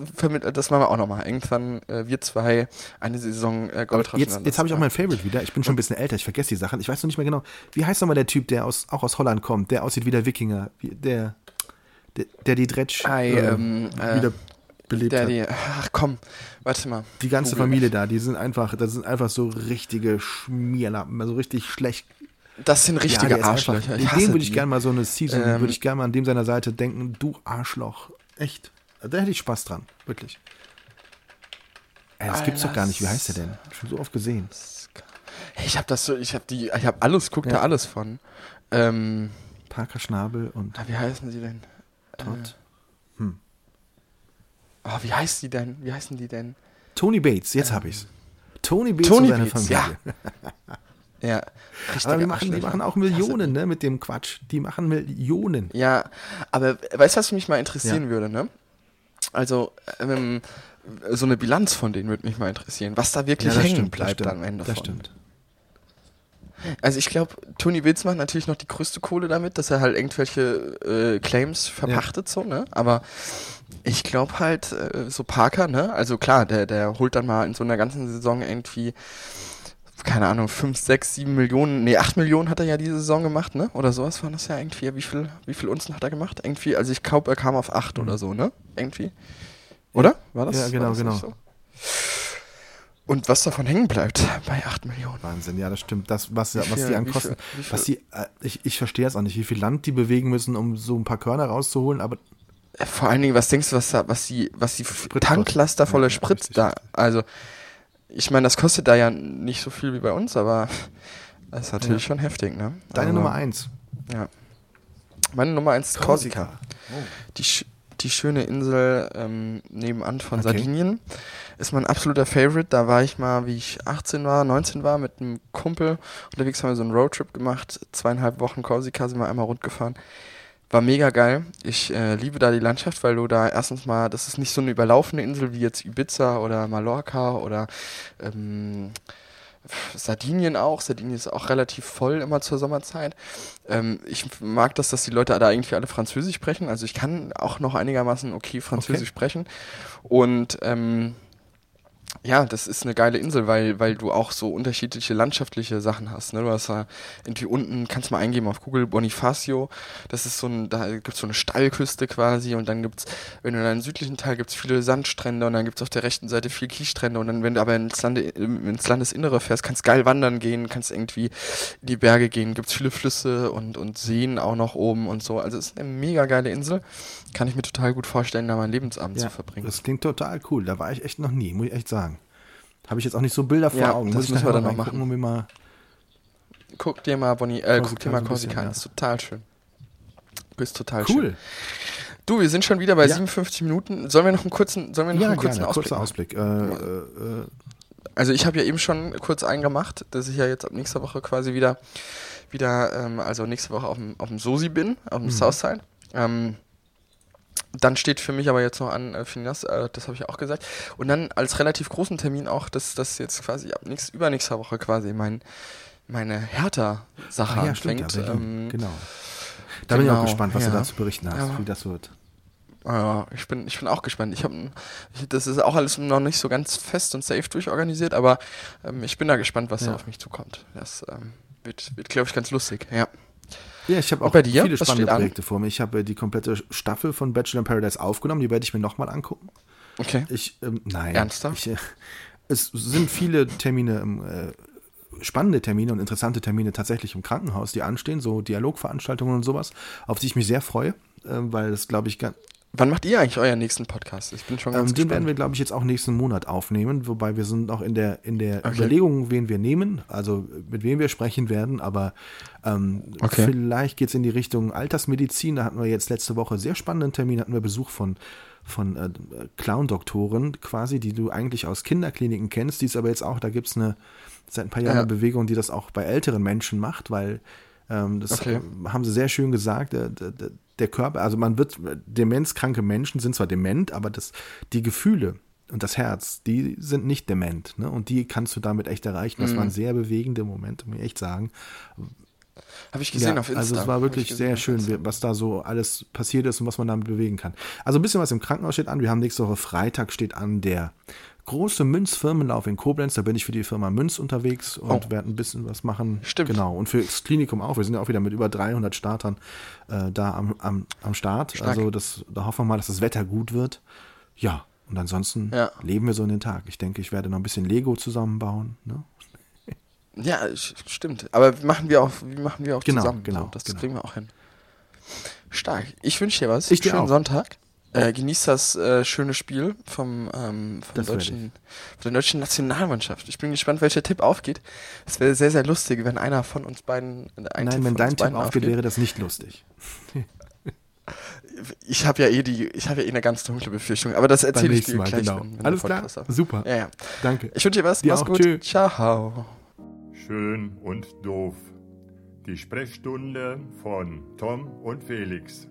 das machen wir auch nochmal. Irgendwann äh, wir zwei eine Saison äh, Gold Jetzt, jetzt habe ich auch mein Favorite wieder. Ich bin schon ein bisschen älter, ich vergesse die Sachen. Ich weiß noch nicht mehr genau. Wie heißt nochmal der Typ, der aus, auch aus Holland kommt, der aussieht wie der Wikinger, wie, der, der, der die Dretsch Ei, äh, ähm, äh, wieder belebt Der, hat. die, ach komm, warte mal. Die ganze Google. Familie da, die sind einfach, das sind einfach so richtige Schmierlappen, also richtig schlecht. Das sind Ja, richtige ist Arschlöcher. Einfach, dem würde ich gerne mal so eine Season, Ähm, würde ich gerne mal an dem seiner Seite denken, du Arschloch. Echt. Da hätte ich Spaß dran, wirklich. Ey, das gibt's doch gar nicht. Wie heißt der denn? Schon so oft gesehen. Ich habe das so, ich habe die, ich habe alles, guck Ja. da alles von. Ähm, Parker Schnabel und ah, wie heißen sie denn? Todd. Oh, wie heißt die denn? Wie heißen die denn? Tony Bates, jetzt hab ich's. Tony Bates Tony und seine Bates, Familie. Ja, <laughs> richtige Aber die machen, die machen auch Millionen, ne, mit dem Quatsch. Die machen Millionen. Ja, aber weißt du, was mich mal interessieren Ja. würde, ne? Also, ähm, so eine Bilanz von denen würde mich mal interessieren, was da wirklich das hängen stimmt, bleibt stimmt, am Ende Das von. stimmt. Also ich glaube, Tony Wills macht natürlich noch die größte Kohle damit, dass er halt irgendwelche äh, Claims verpachtet so, ne? Aber ich glaube halt, äh, so Parker, ne? Also klar, der, der holt dann mal in so einer ganzen Saison irgendwie, keine Ahnung, 5, 6, 7 Millionen, nee, 8 Millionen hat er ja diese Saison gemacht, ne? Oder sowas war das ja irgendwie. Wie viel, wie viel Unzen hat er gemacht? Irgendwie, also ich glaube, er kam auf 8 oder so, ne? Irgendwie. Oder? War das? Ja, genau, das genau. So? Und was davon hängen bleibt bei 8 Millionen. Wahnsinn, ja, das stimmt. Das, was, was viel- die ankosten, viel- wie viel- was die, äh, ich, ich verstehe es auch nicht, wie viel Land die bewegen müssen, um so ein paar Körner rauszuholen, aber Äh, Vor allen Dingen, was denkst du, was was die, was die Tanklaster voller Ja, ja, Sprit richtig, da, also ich meine, das kostet da ja nicht so viel wie bei uns, aber das ist natürlich schon heftig, ne? deine aber, Nummer eins. Ja. Meine Nummer eins ist Korsika. Die, sch- die schöne Insel ähm, nebenan von Okay. Sardinien. Ist mein absoluter Favorite. Da war ich mal, wie ich 18 war, 19 war, mit einem Kumpel unterwegs, haben wir so einen Roadtrip gemacht. Zweieinhalb Wochen Korsika sind wir einmal rund gefahren. War mega geil. Ich äh, liebe da die Landschaft, weil du da erstens mal, das ist nicht so eine überlaufene Insel wie jetzt Ibiza oder Mallorca oder ähm, Sardinien auch. Sardinien ist auch relativ voll immer zur Sommerzeit. Ähm, ich mag das, dass die Leute da irgendwie alle Französisch sprechen. Also ich kann auch noch einigermaßen okay Französisch Okay. sprechen. Und ähm, ja, das ist eine geile Insel, weil, weil du auch so unterschiedliche landschaftliche Sachen hast. Ne? Du hast da irgendwie unten, kannst mal eingeben auf Google, Bonifacio. Das ist so ein, da gibt's so eine Steilküste quasi und dann gibt's, wenn du in den südlichen Teil gibt's viele Sandstrände und dann gibt's auf der rechten Seite viel Kiesstrände und dann, wenn du aber ins, Lande, ins Landesinnere fährst, kannst geil wandern gehen, kannst irgendwie in die Berge gehen, gibt's viele Flüsse und, und Seen auch noch oben und so. Also es ist eine mega geile Insel. Kann ich mir total gut vorstellen, da meinen Lebensabend Ja, zu verbringen. das klingt total cool. Da war ich echt noch nie, muss ich echt sagen. Habe ich jetzt auch nicht so Bilder vor Ja, Augen. das müssen wir dann noch machen. mir mal Guck dir mal Bonnie, äh, guck dir mal so Korsika an, ja. ist total schön. Ist total schön. Cool. Du, wir sind schon wieder bei Ja. 57 Minuten. Sollen wir noch einen kurzen, sollen wir noch Ja, einen kurzen gerne. Ausblick Kurzer? Ausblick. Äh, äh, äh, Also ich habe ja eben schon kurz eingemacht, dass ich ja jetzt ab nächster Woche quasi wieder, wieder, ähm, also nächste Woche auf dem, auf dem Sosi bin, auf dem Mhm. Southside. Ähm, dann steht für mich aber jetzt noch an äh, Finas, äh, das habe ich ja auch gesagt. Und dann als relativ großen Termin auch, dass das jetzt quasi ab nächst, übernächster Woche quasi mein, meine Hertha-Sache ah, ja, stimmt. anfängt. Ja, ähm, genau. Da bin ich auch genau, gespannt, was ja. du da zu berichten hast, Ja. wie das wird. Ja, ich bin, ich bin auch gespannt. Ich habe, das ist auch alles noch nicht so ganz fest und safe durchorganisiert, aber ähm, ich bin da gespannt, was da auf mich zukommt. Das ähm, wird, wird glaube ich, ganz lustig. Ja. Ja, ich habe auch bei dir? viele Was spannende steht an? Projekte vor mir. Ich habe äh, die komplette Staffel von Bachelor in Paradise aufgenommen, die werde ich mir nochmal angucken. Okay. Ich, ähm, nein. Ernsthaft? Ich, äh, es sind viele Termine, äh, spannende Termine und interessante Termine tatsächlich im Krankenhaus, die anstehen, so Dialogveranstaltungen und sowas, auf die ich mich sehr freue, ähm, weil das, glaube ich, ganz, Wann macht ihr eigentlich euren nächsten Podcast? Ich bin schon ganz ähm, den werden wir, glaube ich, jetzt auch nächsten Monat aufnehmen, wobei wir sind noch in der, in der Okay. Überlegung, wen wir nehmen, also mit wem wir sprechen werden, aber ähm, Okay. vielleicht geht es in die Richtung Altersmedizin. Da hatten wir jetzt letzte Woche sehr spannenden Termin, hatten wir Besuch von, von äh, Clown-Doktoren quasi, die du eigentlich aus Kinderkliniken kennst, die ist aber jetzt auch, da gibt es eine, seit ein paar Jahren Ja. eine Bewegung, die das auch bei älteren Menschen macht, weil ähm, das Okay. äh, haben sie sehr schön gesagt, der, Körper, also man wird, demenzkranke Menschen sind zwar dement, aber das, die Gefühle und das Herz, die sind nicht dement. Ne? Und die kannst du damit echt erreichen. Das Mhm. waren sehr bewegende Momente, muss ich echt sagen. Habe ich gesehen ja, auf Insta. Also es war wirklich sehr schön, was da so alles passiert ist und was man damit bewegen kann. Also ein bisschen was im Krankenhaus steht an. Wir haben nächste Woche Freitag steht an der große Münzfirmenlauf in Koblenz. Da bin ich für die Firma Münz unterwegs und Oh. werde ein bisschen was machen. Stimmt. Genau. Und für das Klinikum auch. Wir sind ja auch wieder mit über 300 Startern äh, da am, am, am Start. Stark. Also das, da hoffen wir mal, dass das Wetter gut wird. Ja. Und ansonsten Ja. leben wir so in den Tag. Ich denke, ich werde noch ein bisschen Lego zusammenbauen. Ne? Ja, stimmt. Aber machen wir auch, wie machen wir auch Genau, zusammen. genau, das genau. kriegen wir auch hin. Stark. Ich wünsche dir was. Ich dir Schönen auch. Sonntag. Äh, genieß das äh, schöne Spiel vom, ähm, vom deutschen, von der deutschen Nationalmannschaft. Ich bin gespannt, welcher Tipp aufgeht. Es wäre sehr, sehr lustig, wenn einer von uns beiden. Ein Nein, Tipp wenn dein Tipp beiden aufgeht, wäre das nicht lustig. Ich habe ja eh die, ich habe ja eh eine ganz dunkle Befürchtung, aber das erzähle ich dir Mal, gleich. genau. wenn- Alles klar, auf- super. Ja, ja. Danke. Ich wünsche dir was. Dir Mach's auch. gut. Tschö. Ciao. Schön und doof. Die Sprechstunde von Tom und Felix.